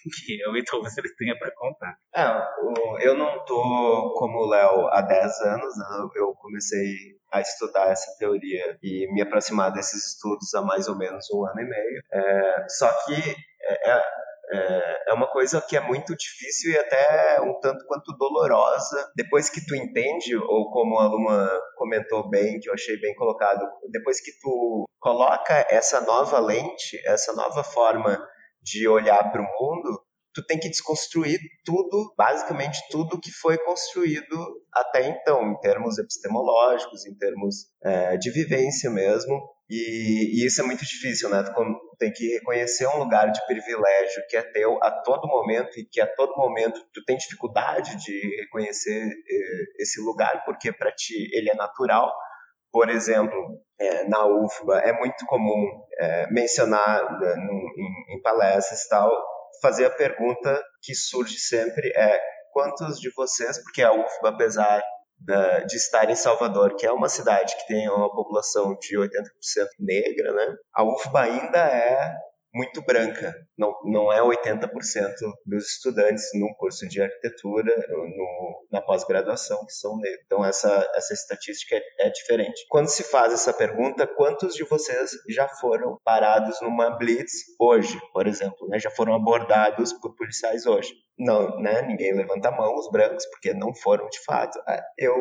que eu, então você tenha para contar. É, eu não tô como o Léo há 10 anos, né? eu comecei a estudar essa teoria e me aproximar desses estudos há mais ou menos um ano e meio. É, só que é, é é, uma coisa que é muito difícil e até um tanto quanto dolorosa. Depois que tu entende, ou como a Luma comentou bem, que eu achei bem colocado, depois que tu coloca essa nova lente, essa nova forma de olhar para o mundo, tu tem que desconstruir tudo, basicamente tudo que foi construído até então, em termos epistemológicos, em termos é, de vivência mesmo. E, e, isso é muito difícil, né? Tu tem que reconhecer um lugar de privilégio que é teu a todo momento e que a todo momento tu tem dificuldade de reconhecer eh, esse lugar porque para ti ele é natural. Por exemplo, é, na UFBA é muito comum é, mencionar né, em, em palestras e tal, fazer a pergunta que surge sempre é quantos de vocês, porque a UFBA, apesar de estar em Salvador, que é uma cidade que tem uma população de 80% negra, né? A UFBA ainda é muito branca. Não, não é 80% dos estudantes num curso de arquitetura, no, na pós-graduação, que são negros. Então, essa, essa estatística é, é diferente. Quando se faz essa pergunta, quantos de vocês já foram parados numa blitz hoje, por exemplo? Né? Já foram abordados por policiais hoje? Não, né? Ninguém levanta a mão, os brancos, porque não foram de fato. Ah, eu,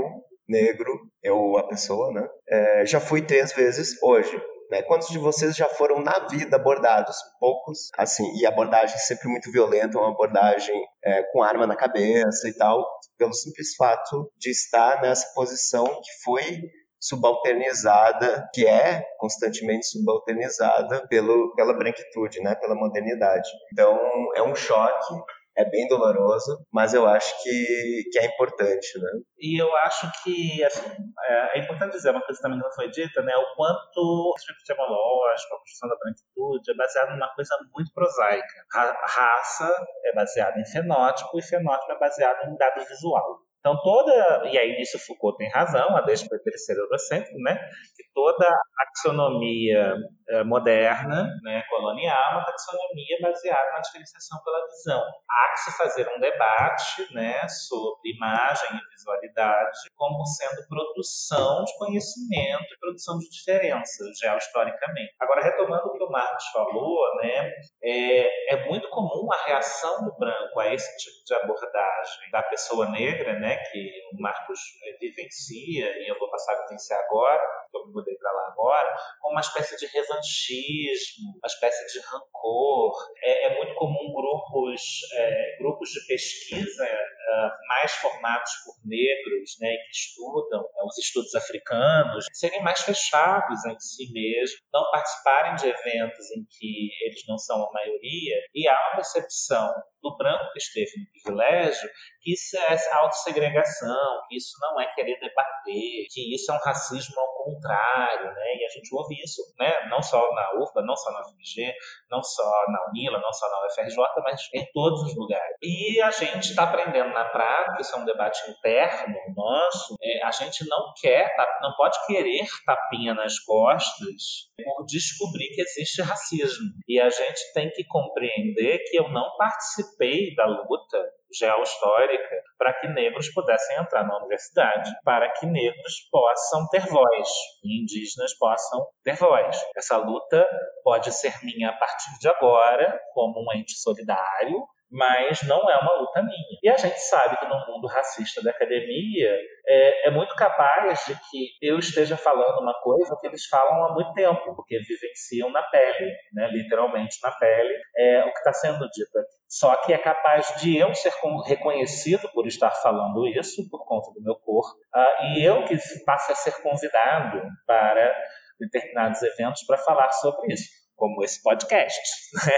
negro, eu, a pessoa, né? É, já fui três vezes hoje. Né? Quantos de vocês já foram na vida abordados? Poucos, assim, e abordagem sempre muito violenta, uma abordagem é, com arma na cabeça e tal, pelo simples fato de estar nessa posição que foi subalternizada, que é constantemente subalternizada pelo, pela branquitude, né, pela modernidade. Então, é um choque é bem doloroso, mas eu acho que, que é importante, né? E eu acho que, assim, é, é importante dizer uma coisa que também não foi dita, né? O quanto o aspecto etimológico, a construção da branquitude é baseado numa coisa muito prosaica. Raça é baseada em fenótipo e fenótipo é baseado em dado visual. Então, toda, e aí nisso Foucault tem razão, a para ser eurocêntrico, né? Que toda taxonomia eh, moderna, né, colonial, uma taxonomia baseada na diferenciação pela visão. Há que se fazer um debate né, sobre imagem e visualidade como sendo produção de conhecimento e produção de diferenças, geohistoricamente. Agora, retomando o que o Marcos falou, né, é, é muito comum a reação do branco a esse tipo de abordagem da pessoa negra, né, que o Marcos eh, vivencia, e eu vou passar a vivenciar agora, eu me mudei para lá agora, como uma espécie de revanchismo, uma espécie de rancor. É, é muito comum grupos, é, grupos de pesquisa uh, mais formados por negros, né, que estudam uh, os estudos africanos, serem mais fechados em si mesmos, não participarem de eventos em que eles não são a maioria, e há uma percepção do branco que esteve no privilégio que isso é autossegregação, que isso não é querer debater, que isso é um racismo contrário, né? E a gente ouve isso, né? Não só na UFBA, não só na UFG, não só na UNILA, não só na UFRJ, mas em todos os lugares. E a gente está aprendendo na prática, isso é um debate interno nosso, é, a gente não quer, tá, não pode querer tapinha nas costas por descobrir que existe racismo. E a gente tem que compreender que eu não participei da luta geohistórica para que negros pudessem entrar na universidade, para que negros possam ter voz e indígenas possam ter voz. Essa luta pode ser minha a partir de agora, como um ente solidário, mas não é uma luta minha. E a gente sabe que no mundo racista da academia é, é, muito capaz de que eu esteja falando uma coisa que eles falam há muito tempo, porque vivenciam na pele, né, literalmente na pele, é o que está sendo dito aqui. Só que é capaz de eu ser reconhecido por estar falando isso, por conta do meu corpo, uh, e eu que passe a ser convidado para determinados eventos para falar sobre isso como esse podcast. Né?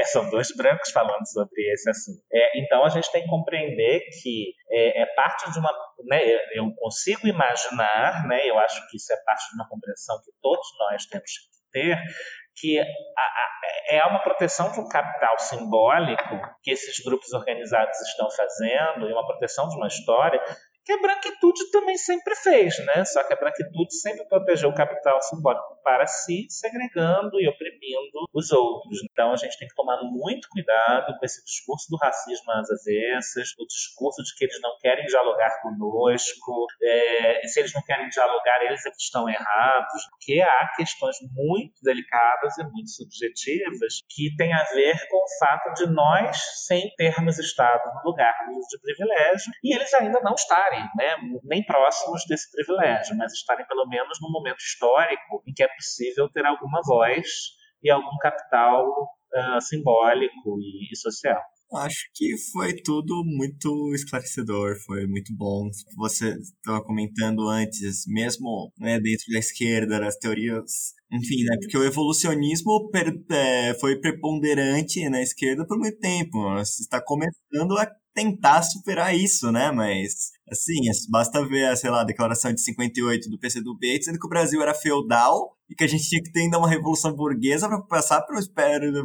É, são dois brancos falando sobre esse assunto. É, então a gente tem que compreender que é, é parte de uma. Né, eu consigo imaginar, né, eu acho que isso é parte de uma compreensão que todos nós temos que ter, que é uma proteção de um capital simbólico que esses grupos organizados estão fazendo, e uma proteção de uma história que a branquitude também sempre fez, né? Só que a branquitude sempre protegeu o capital simbólico para si, segregando e oprimindo os outros. Então a gente tem que tomar muito cuidado com esse discurso do racismo às avessas, o discurso de que eles não querem dialogar conosco, é, e se eles não querem dialogar, eles é que estão errados, porque há questões muito delicadas e muito subjetivas que têm a ver com o fato de nós, sem termos estado no lugar de privilégio, e eles ainda não estarem estarem né, nem próximos desse privilégio, mas estarem pelo menos num momento histórico em que é possível ter alguma voz e algum capital uh, simbólico e, e social. Acho que foi tudo muito esclarecedor, foi muito bom. Você estava comentando antes, mesmo né, dentro da esquerda, das teorias, enfim, né, porque o evolucionismo per, é, foi preponderante na esquerda por muito tempo. Você está começando a tentar superar isso, né? Mas, assim, basta ver, sei lá, a declaração de 58 do PCdoB, dizendo que o Brasil era feudal e que a gente tinha que ter ainda uma revolução burguesa para passar por,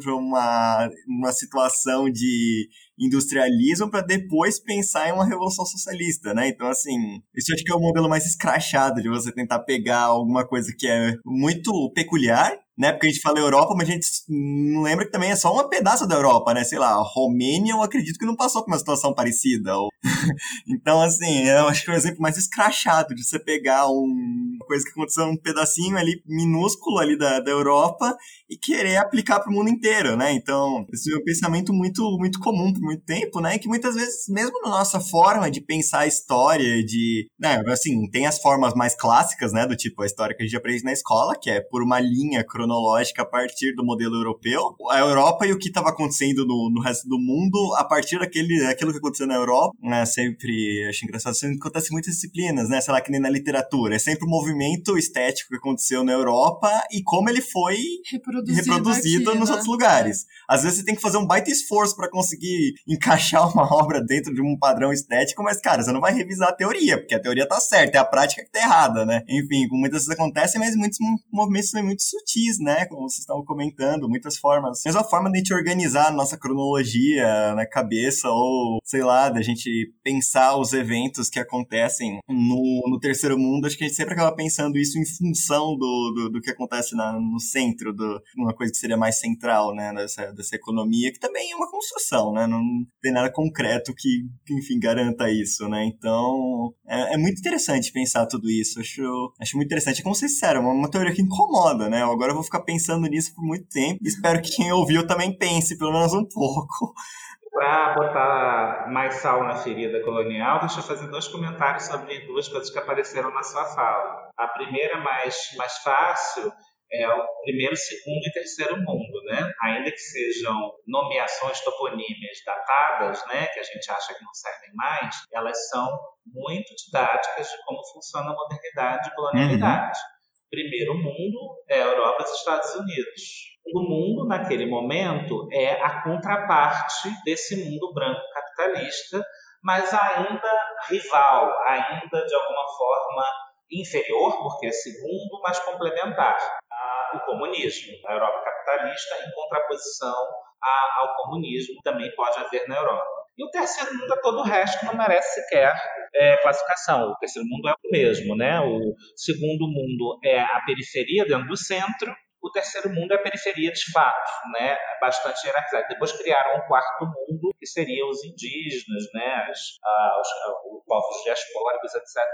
por uma, uma situação de industrialismo para depois pensar em uma revolução socialista, né? Então, assim, isso acho que é o modelo mais escrachado de você tentar pegar alguma coisa que é muito peculiar né? Porque a gente fala Europa, mas a gente não lembra que também é só um pedaço da Europa, né? Sei lá, a Romênia eu acredito que não passou por uma situação parecida. então, assim, eu acho que é o exemplo mais escrachado de você pegar um... uma coisa que aconteceu num pedacinho ali minúsculo ali da, da Europa e querer aplicar para o mundo inteiro, né? Então, esse é um pensamento muito, muito comum por muito tempo, né? Que muitas vezes, mesmo na nossa forma de pensar a história, de. Né, assim, tem as formas mais clássicas, né? Do tipo a história que a gente aprende na escola, que é por uma linha cronológica a partir do modelo europeu. A Europa e o que estava acontecendo no, no resto do mundo a partir daquele, daquilo que aconteceu na Europa, né? Sempre acho engraçado, sempre acontece muitas disciplinas, né? Sei lá, que nem na literatura. É sempre o movimento estético que aconteceu na Europa e como ele foi reproduzido, reproduzido aqui, nos né? outros lugares. Às vezes você tem que fazer um baita esforço para conseguir encaixar uma obra dentro de um padrão estético, mas, cara, você não vai revisar a teoria, porque a teoria tá certa, é a prática que tá errada, né? Enfim, muitas vezes acontece, mas muitos movimentos são muito sutis, né? Como vocês estavam comentando, muitas formas. Mesma forma de a gente organizar a nossa cronologia na cabeça, ou, sei lá, da gente pensar os eventos que acontecem no, no terceiro mundo, acho que a gente sempre acaba pensando isso em função do, do, do que acontece na, no centro do, uma coisa que seria mais central, né, dessa, dessa economia, que também é uma construção, né, não tem nada concreto que, enfim, garanta isso, né, então é, é, muito interessante pensar tudo isso, acho, acho muito interessante, como vocês disseram, uma, uma teoria que incomoda, né, agora eu vou ficar pensando nisso por muito tempo, espero que quem ouviu também pense, pelo menos um pouco. Para botar mais sal na ferida colonial, deixa eu fazer dois comentários sobre duas coisas que apareceram na sua fala. A primeira, mais, mais fácil, é o primeiro, segundo e terceiro mundo, né? Ainda que sejam nomeações toponímias datadas, né, que a gente acha que não servem mais, elas são muito didáticas de como funciona a modernidade e colonialidade. Uhum. Primeiro mundo é a Europa e os Estados Unidos. O mundo, naquele momento, é a contraparte desse mundo branco capitalista, mas ainda rival, ainda de alguma forma inferior, porque é segundo, mas complementar o comunismo. A Europa capitalista, em contraposição a, ao comunismo, também pode haver na Europa. E o terceiro mundo é todo o resto que não merece sequer é, classificação. O terceiro mundo é o mesmo, né? O segundo mundo é a periferia dentro do centro. O terceiro mundo é a periferia de fato, né? Bastante hierarquizado. Depois criaram um quarto mundo, que seriam os indígenas, né? As, os, os povos diaspóricos, etc.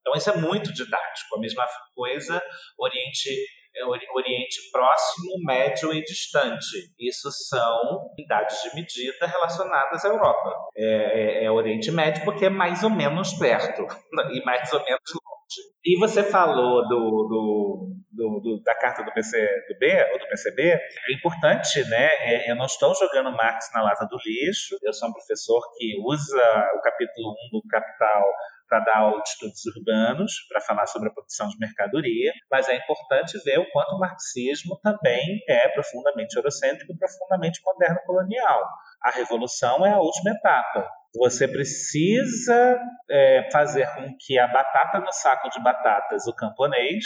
Então, isso é muito didático. A mesma coisa, Oriente é Oriente Próximo, Médio e Distante. Isso são unidades de medida relacionadas à Europa. É, é, é Oriente Médio porque é mais ou menos perto e mais ou menos longe. E você falou do, do, do, do, da carta do PCB, ou do PCB, é importante, né? É, eu não estou jogando Marx na lata do lixo, eu sou um professor que usa o capítulo 1 do Capital para dar aula de estudos urbanos, para falar sobre a produção de mercadoria, mas é importante ver o quanto o marxismo também é profundamente eurocêntrico e profundamente moderno colonial. A revolução é a última etapa. Você precisa é, fazer com que a batata no saco de batatas, o camponês,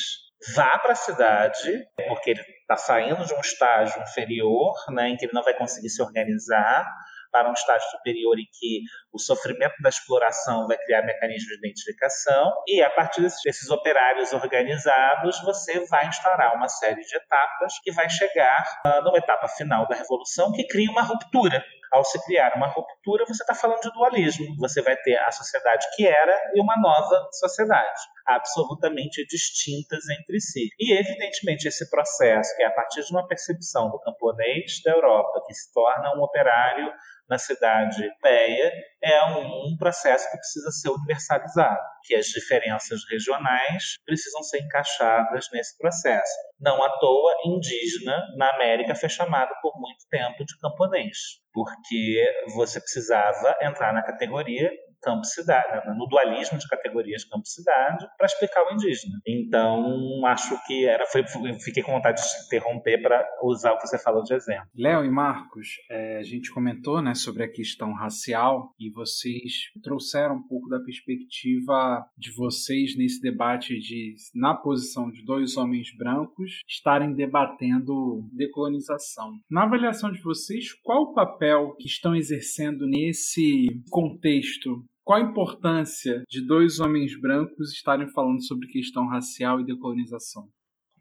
vá para a cidade, porque ele está saindo de um estágio inferior, né, em que ele não vai conseguir se organizar, para um estágio superior em que o sofrimento da exploração vai criar mecanismos de identificação e a partir desses operários organizados você vai instaurar uma série de etapas que vai chegar uh, numa etapa final da revolução que cria uma ruptura ao se criar uma ruptura, você está falando de dualismo. Você vai ter a sociedade que era e uma nova sociedade, absolutamente distintas entre si. E, evidentemente, esse processo, que é a partir de uma percepção do camponês da Europa, que se torna um operário na cidade europeia, é um, processo que precisa ser universalizado, que as diferenças regionais precisam ser encaixadas nesse processo. Não à toa, indígena na América foi chamado por muito tempo de camponês, porque você precisava entrar na categoria campo-cidade, né, no dualismo de categorias campo-cidade, para explicar o indígena. Então, acho que era, foi, fiquei com vontade de interromper para usar o que você falou de exemplo. Léo e Marcos, é, a gente comentou né, sobre a questão racial e vocês trouxeram um pouco da perspectiva de vocês nesse debate de, na posição de dois homens brancos, estarem debatendo decolonização. Na avaliação de vocês, qual o papel que estão exercendo nesse contexto qual a importância de dois homens brancos estarem falando sobre questão racial e decolonização?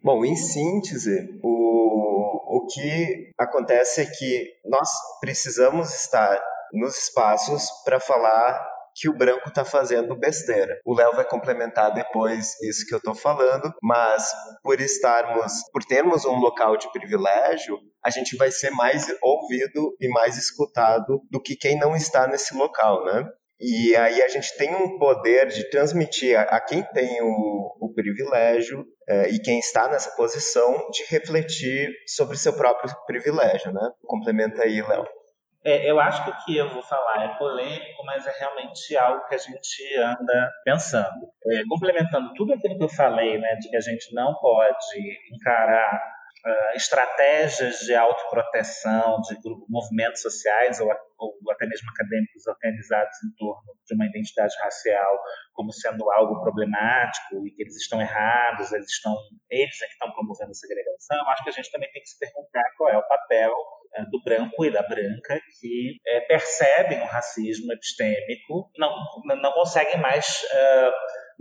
Bom, em síntese, o, o que acontece é que nós precisamos estar nos espaços para falar que o branco está fazendo besteira. O Léo vai complementar depois isso que eu estou falando, mas por estarmos, por termos um local de privilégio, a gente vai ser mais ouvido e mais escutado do que quem não está nesse local, né? E aí a gente tem um poder de transmitir a, a quem tem o, o privilégio é, e quem está nessa posição de refletir sobre seu próprio privilégio, né? Complementa aí, Léo. É, eu acho que o que eu vou falar é polêmico, mas é realmente algo que a gente anda pensando. É, complementando tudo aquilo que eu falei, né, de que a gente não pode encarar uh, estratégias de autoproteção de grupos, movimentos sociais ou, ou, até mesmo acadêmicos organizados em torno de uma identidade racial como sendo algo problemático e que eles estão errados, eles estão eles é que estão promovendo a segregação. Acho que a gente também tem que se perguntar qual é o papel do branco e da branca que é, percebem o racismo epistêmico, não, não conseguem mais uh,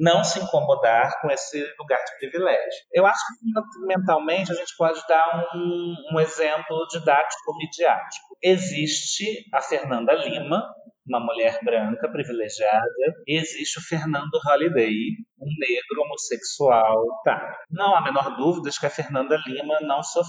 não se incomodar com esse lugar de privilégio. Eu acho que mentalmente a gente pode dar um, um exemplo didático midiático. Existe a Fernanda Lima, uma mulher branca privilegiada, e existe o Fernando Holliday, um negro homossexual. Tá. Não há menor dúvida de que a Fernanda Lima não, sof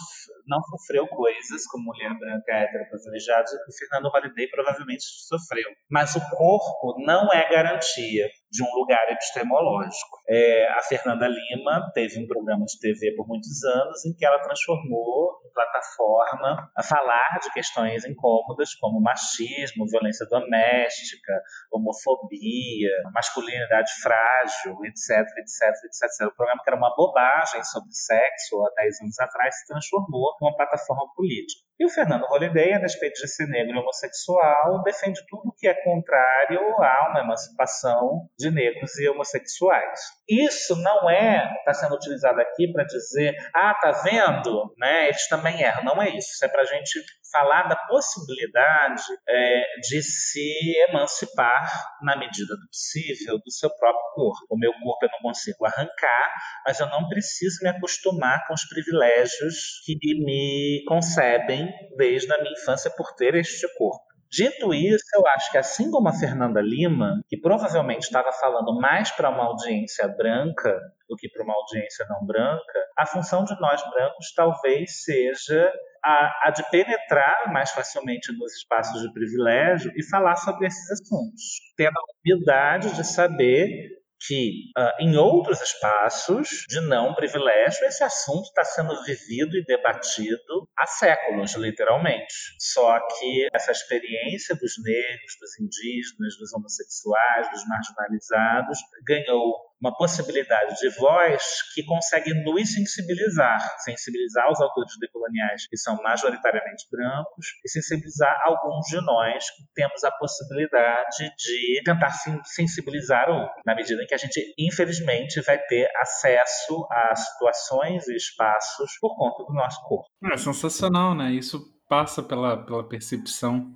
não sofreu coisas como mulher branca hétero privilegiada o Fernando Holliday provavelmente sofreu. Mas o corpo não é garantia de um lugar epistemológico. É, a Fernanda Lima teve um programa de TV por muitos anos em que ela transformou em plataforma a falar de questões incômodas como machismo, violência doméstica, homofobia, masculinidade frágil, etc, etc, etc. O programa que era uma bobagem sobre sexo há 10 anos atrás se transformou em uma plataforma política. E o Fernando Holliday, a despeito de ser negro e homossexual, defende tudo que é contrário a uma emancipação de negros e homossexuais. Isso não é, está sendo utilizado aqui para dizer, ah, tá vendo, né? Eles também erram. Não é isso. Isso é para a gente falar da possibilidade é, de se emancipar na medida do possível do seu próprio corpo. O meu corpo eu não consigo arrancar, mas eu não preciso me acostumar com os privilégios que me concebem desde a minha infância por ter este corpo. Dito isso, eu acho que assim como a Fernanda Lima, que provavelmente estava falando mais para uma audiência branca do que para uma audiência não branca, a função de nós brancos talvez seja a, a, de penetrar mais facilmente nos espaços de privilégio e falar sobre esses assuntos, tendo a humildade de saber que uh, em outros espaços de não privilégio esse assunto está sendo vivido e debatido há séculos, literalmente. Só que essa experiência dos negros, dos indígenas, dos homossexuais, dos marginalizados ganhou uma possibilidade de voz que consegue nos sensibilizar, sensibilizar os autores decoloniais que são majoritariamente brancos e sensibilizar alguns de nós que temos a possibilidade de tentar sensibilizar o na medida em que a gente, infelizmente, vai ter acesso a situações e espaços por conta do nosso corpo. É sensacional, né? Isso passa pela, pela percepção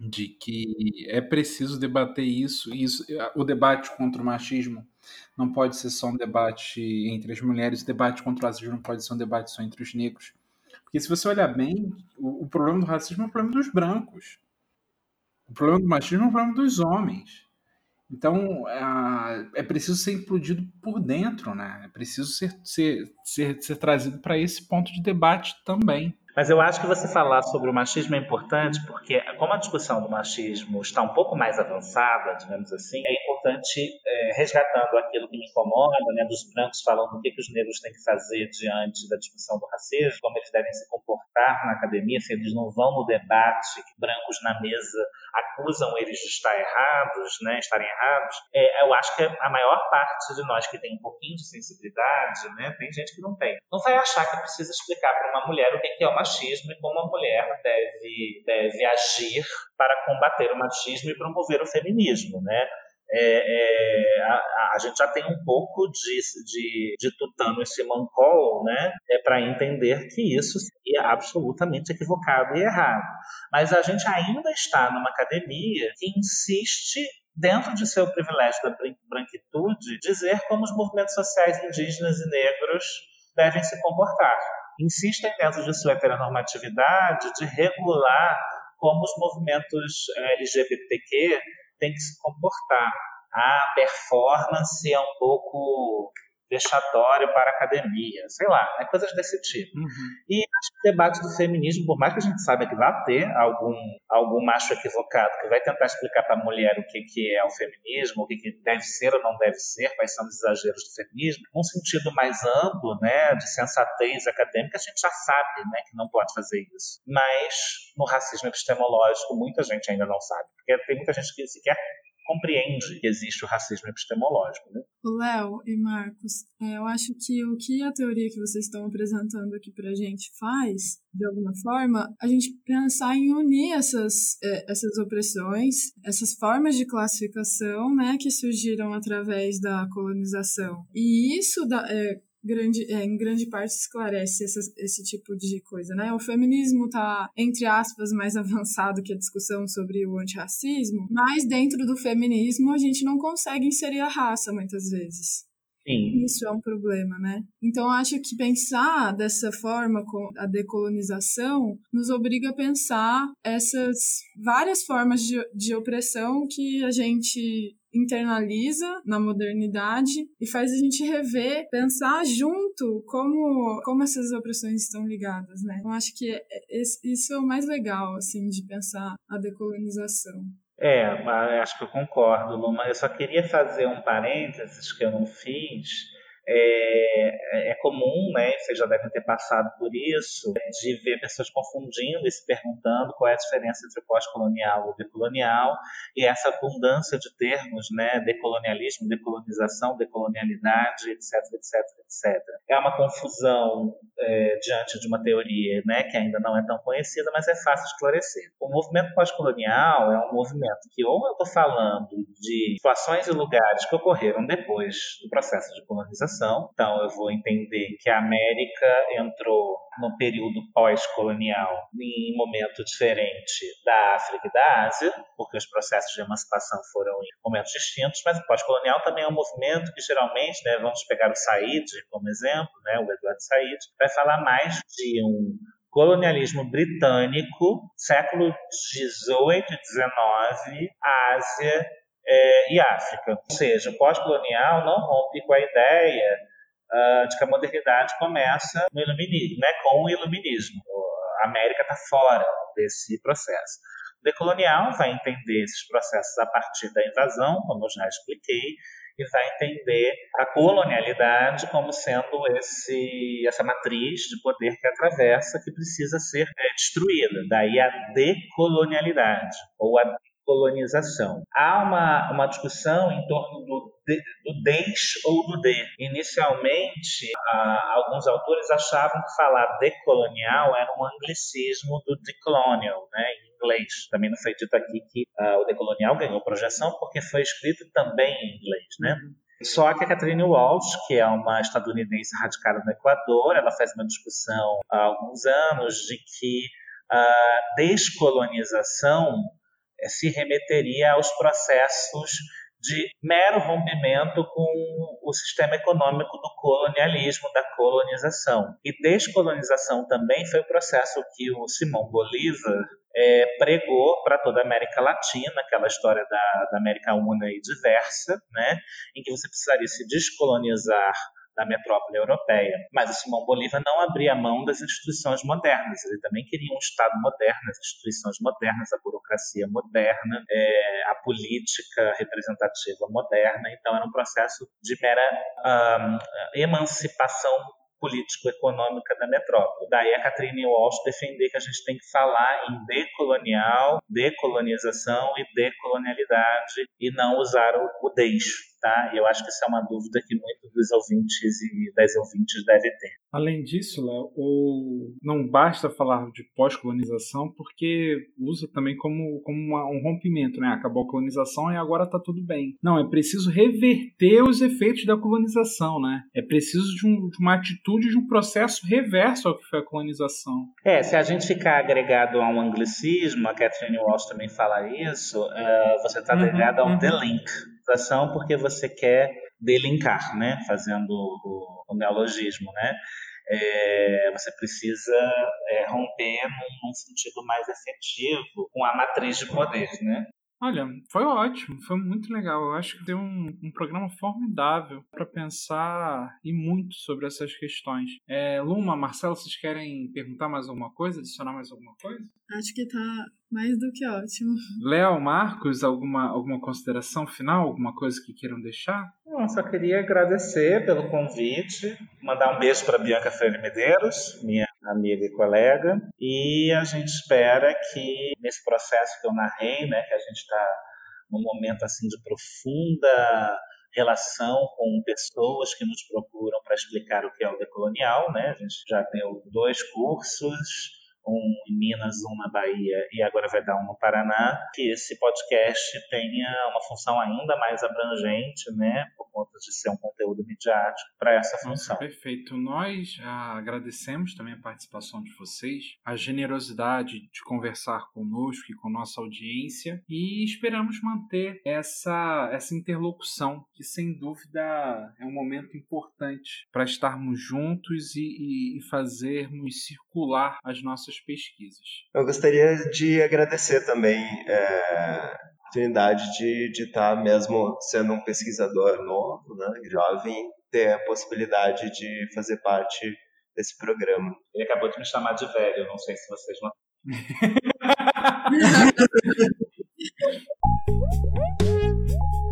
de que é preciso debater isso, isso o debate contra o machismo não pode ser só um debate entre as mulheres, o debate contra o racismo não pode ser um debate só entre os negros. Porque se você olhar bem, o, o problema do racismo é o problema dos brancos. O problema do machismo é o problema dos homens. Então, é, preciso ser implodido por dentro, né? É preciso ser, ser, ser, ser trazido para esse ponto de debate também. Mas eu acho que você falar sobre o machismo é importante porque, como a discussão do machismo está um pouco mais avançada, digamos assim, é importante, é, resgatando aquilo que me incomoda, né, dos brancos falando o que, que os negros têm que fazer diante da discussão do racismo, como eles devem se comportar na academia, se eles não vão no debate, que brancos na mesa acusam eles de estar errados, né, estarem errados. É, eu acho que a maior parte de nós que tem um pouquinho de sensibilidade, né, tem gente que não tem, não vai achar que precisa explicar para uma mulher o que é o machismo e como a mulher deve, deve agir para combater o machismo e promover o feminismo, né? É, é, a, a, gente já tem um pouco de, de, de tutano e simancol, né, é, para entender que isso seria absolutamente equivocado e errado. Mas a gente ainda está numa academia que insiste dentro de seu privilégio da branquitude, dizer como os movimentos sociais indígenas e negros devem se comportar. Insistem dentro de sua heteronormatividade de regular como os movimentos eh, LGBTQ têm que se comportar. A performance é um pouco vexatório para a academia, sei lá, né, coisas desse tipo. Uhum. E acho que o debate do feminismo, por mais que a gente saiba que vai ter algum, algum macho equivocado que vai tentar explicar para a mulher o que, que é o feminismo, o que, que deve ser ou não deve ser, quais são os exageros do feminismo, num sentido mais amplo, né, de sensatez acadêmica, a gente já sabe né, que não pode fazer isso. Mas no racismo epistemológico, muita gente ainda não sabe, porque tem muita gente que sequer compreende que existe o racismo epistemológico. Né? Léo e Marcos, é, eu acho que o que a teoria que vocês estão apresentando aqui para a gente faz, de alguma forma, a gente pensar em unir essas, é, essas opressões, essas formas de classificação né, que surgiram através da colonização. E isso da, é, grande, é, em grande parte esclarece essa, esse tipo de coisa, né? O feminismo está entre aspas, mais avançado que a discussão sobre o antirracismo, mas dentro do feminismo a gente não consegue inserir a raça muitas vezes. Sim. Isso é um problema, né? Então, acho que pensar dessa forma com a decolonização nos obriga a pensar essas várias formas de, de opressão que a gente internaliza na modernidade e faz a gente rever, pensar junto como, como essas opressões estão ligadas, né? Eu acho que é, é, isso é o mais legal, assim, de pensar a decolonização. É, acho que eu concordo, Luma. Eu só queria fazer um parênteses que eu não fiz, é, é, comum, né, vocês já devem ter passado por isso, de ver pessoas confundindo e se perguntando qual é a diferença entre pós-colonial ou decolonial, e essa abundância de termos, né, decolonialismo, decolonização, decolonialidade, etc, etc, etc. É uma confusão é, diante de uma teoria né, que ainda não é tão conhecida, mas é fácil esclarecer. O movimento pós-colonial é um movimento que ou eu estou falando de situações e lugares que ocorreram depois do processo de colonização, Então, eu vou entender que a América entrou no período pós-colonial em momento diferente da África e da Ásia, porque os processos de emancipação foram em momentos distintos, mas o pós-colonial também é um movimento que geralmente, né, vamos pegar o Said como exemplo, né, o Eduardo Said, vai falar mais de um colonialismo britânico, século 18 e 19, Ásia é, e África. Ou seja, o pós-colonial não rompe com a ideia uh, de que a modernidade começa no iluminismo, né, com o iluminismo. A América está fora desse processo. O decolonial vai entender esses processos a partir da invasão, como eu já expliquei, e vai entender a colonialidade como sendo esse, essa matriz de poder que atravessa, que precisa ser é, destruída. Daí a decolonialidade, ou a colonização. Há uma, uma discussão em torno do, de, do des ou do de. Inicialmente, ah, alguns autores achavam que falar decolonial era um anglicismo do decolonial, né, em inglês. Também não foi dito aqui que ah, o decolonial ganhou projeção porque foi escrito também em inglês, né? Só que a Catherine Walsh, que é uma estadunidense radicada no Equador, ela faz uma discussão há alguns anos de que a descolonização é, se remeteria aos processos de mero rompimento com o sistema econômico do colonialismo, da colonização. E descolonização também foi o processo que o Simão Bolívar é, pregou para toda a América Latina, aquela história da, da América Una e diversa, né, em que você precisaria se descolonizar da metrópole europeia. Mas o Simão Bolívar não abria mão das instituições modernas. Ele também queria um Estado moderno, as instituições modernas, a burocracia moderna, é, a política representativa moderna. Então, era um processo de mera um, emancipação político-econômica da metrópole. Daí a Catherine Walsh defender que a gente tem que falar em decolonial, decolonização e decolonialidade e não usar o, o deixo tá? E eu acho que isso é uma dúvida que muitos dos ouvintes e das ouvintes devem ter. Além disso, Léo, o... não basta falar de pós-colonização porque usa também como, como uma, um rompimento, né? Acabou a colonização e agora está tudo bem. Não, é preciso reverter os efeitos da colonização, né? É preciso de, um, de uma atitude, de um processo reverso ao que foi a colonização. É, se a gente ficar agregado a um anglicismo, a Catherine Walsh também fala isso, uh, você está agregado uhum, ao uhum. the porque você quer delincar, né? Fazendo o, o neologismo, né? É, você precisa é, romper num, num, sentido mais efetivo com a matriz de poder, né? Olha, foi ótimo, foi muito legal. Eu acho que deu um, um programa formidável para pensar e muito sobre essas questões. É, Luma, Marcelo, vocês querem perguntar mais alguma coisa, adicionar mais alguma coisa? Acho que tá mais do que ótimo. Léo, Marcos, alguma, alguma consideração final? Alguma coisa que queiram deixar? Não, só queria agradecer pelo convite, mandar um beijo para Bianca Freire Medeiros, minha amiga e colega, e a gente espera que nesse processo que eu narrei, né, que a gente está num momento assim de profunda relação com pessoas que nos procuram para explicar o que é o decolonial, né? A gente já deu dois cursos um em Minas, um na Bahia e agora vai dar um no Paraná, que esse podcast tenha uma função ainda mais abrangente, né, por conta de ser um conteúdo midiático para essa função. Nossa, perfeito. Nós ah, agradecemos também a participação de vocês, a generosidade de conversar conosco e com nossa audiência e esperamos manter essa, essa interlocução, que sem dúvida é um momento importante para estarmos juntos e, e, e fazermos circular as nossas nossas pesquisas. Eu gostaria de agradecer também é, a oportunidade de, de estar mesmo sendo um pesquisador novo, né, jovem, ter a possibilidade de fazer parte desse programa. Ele acabou de me chamar de velho, não sei se vocês não.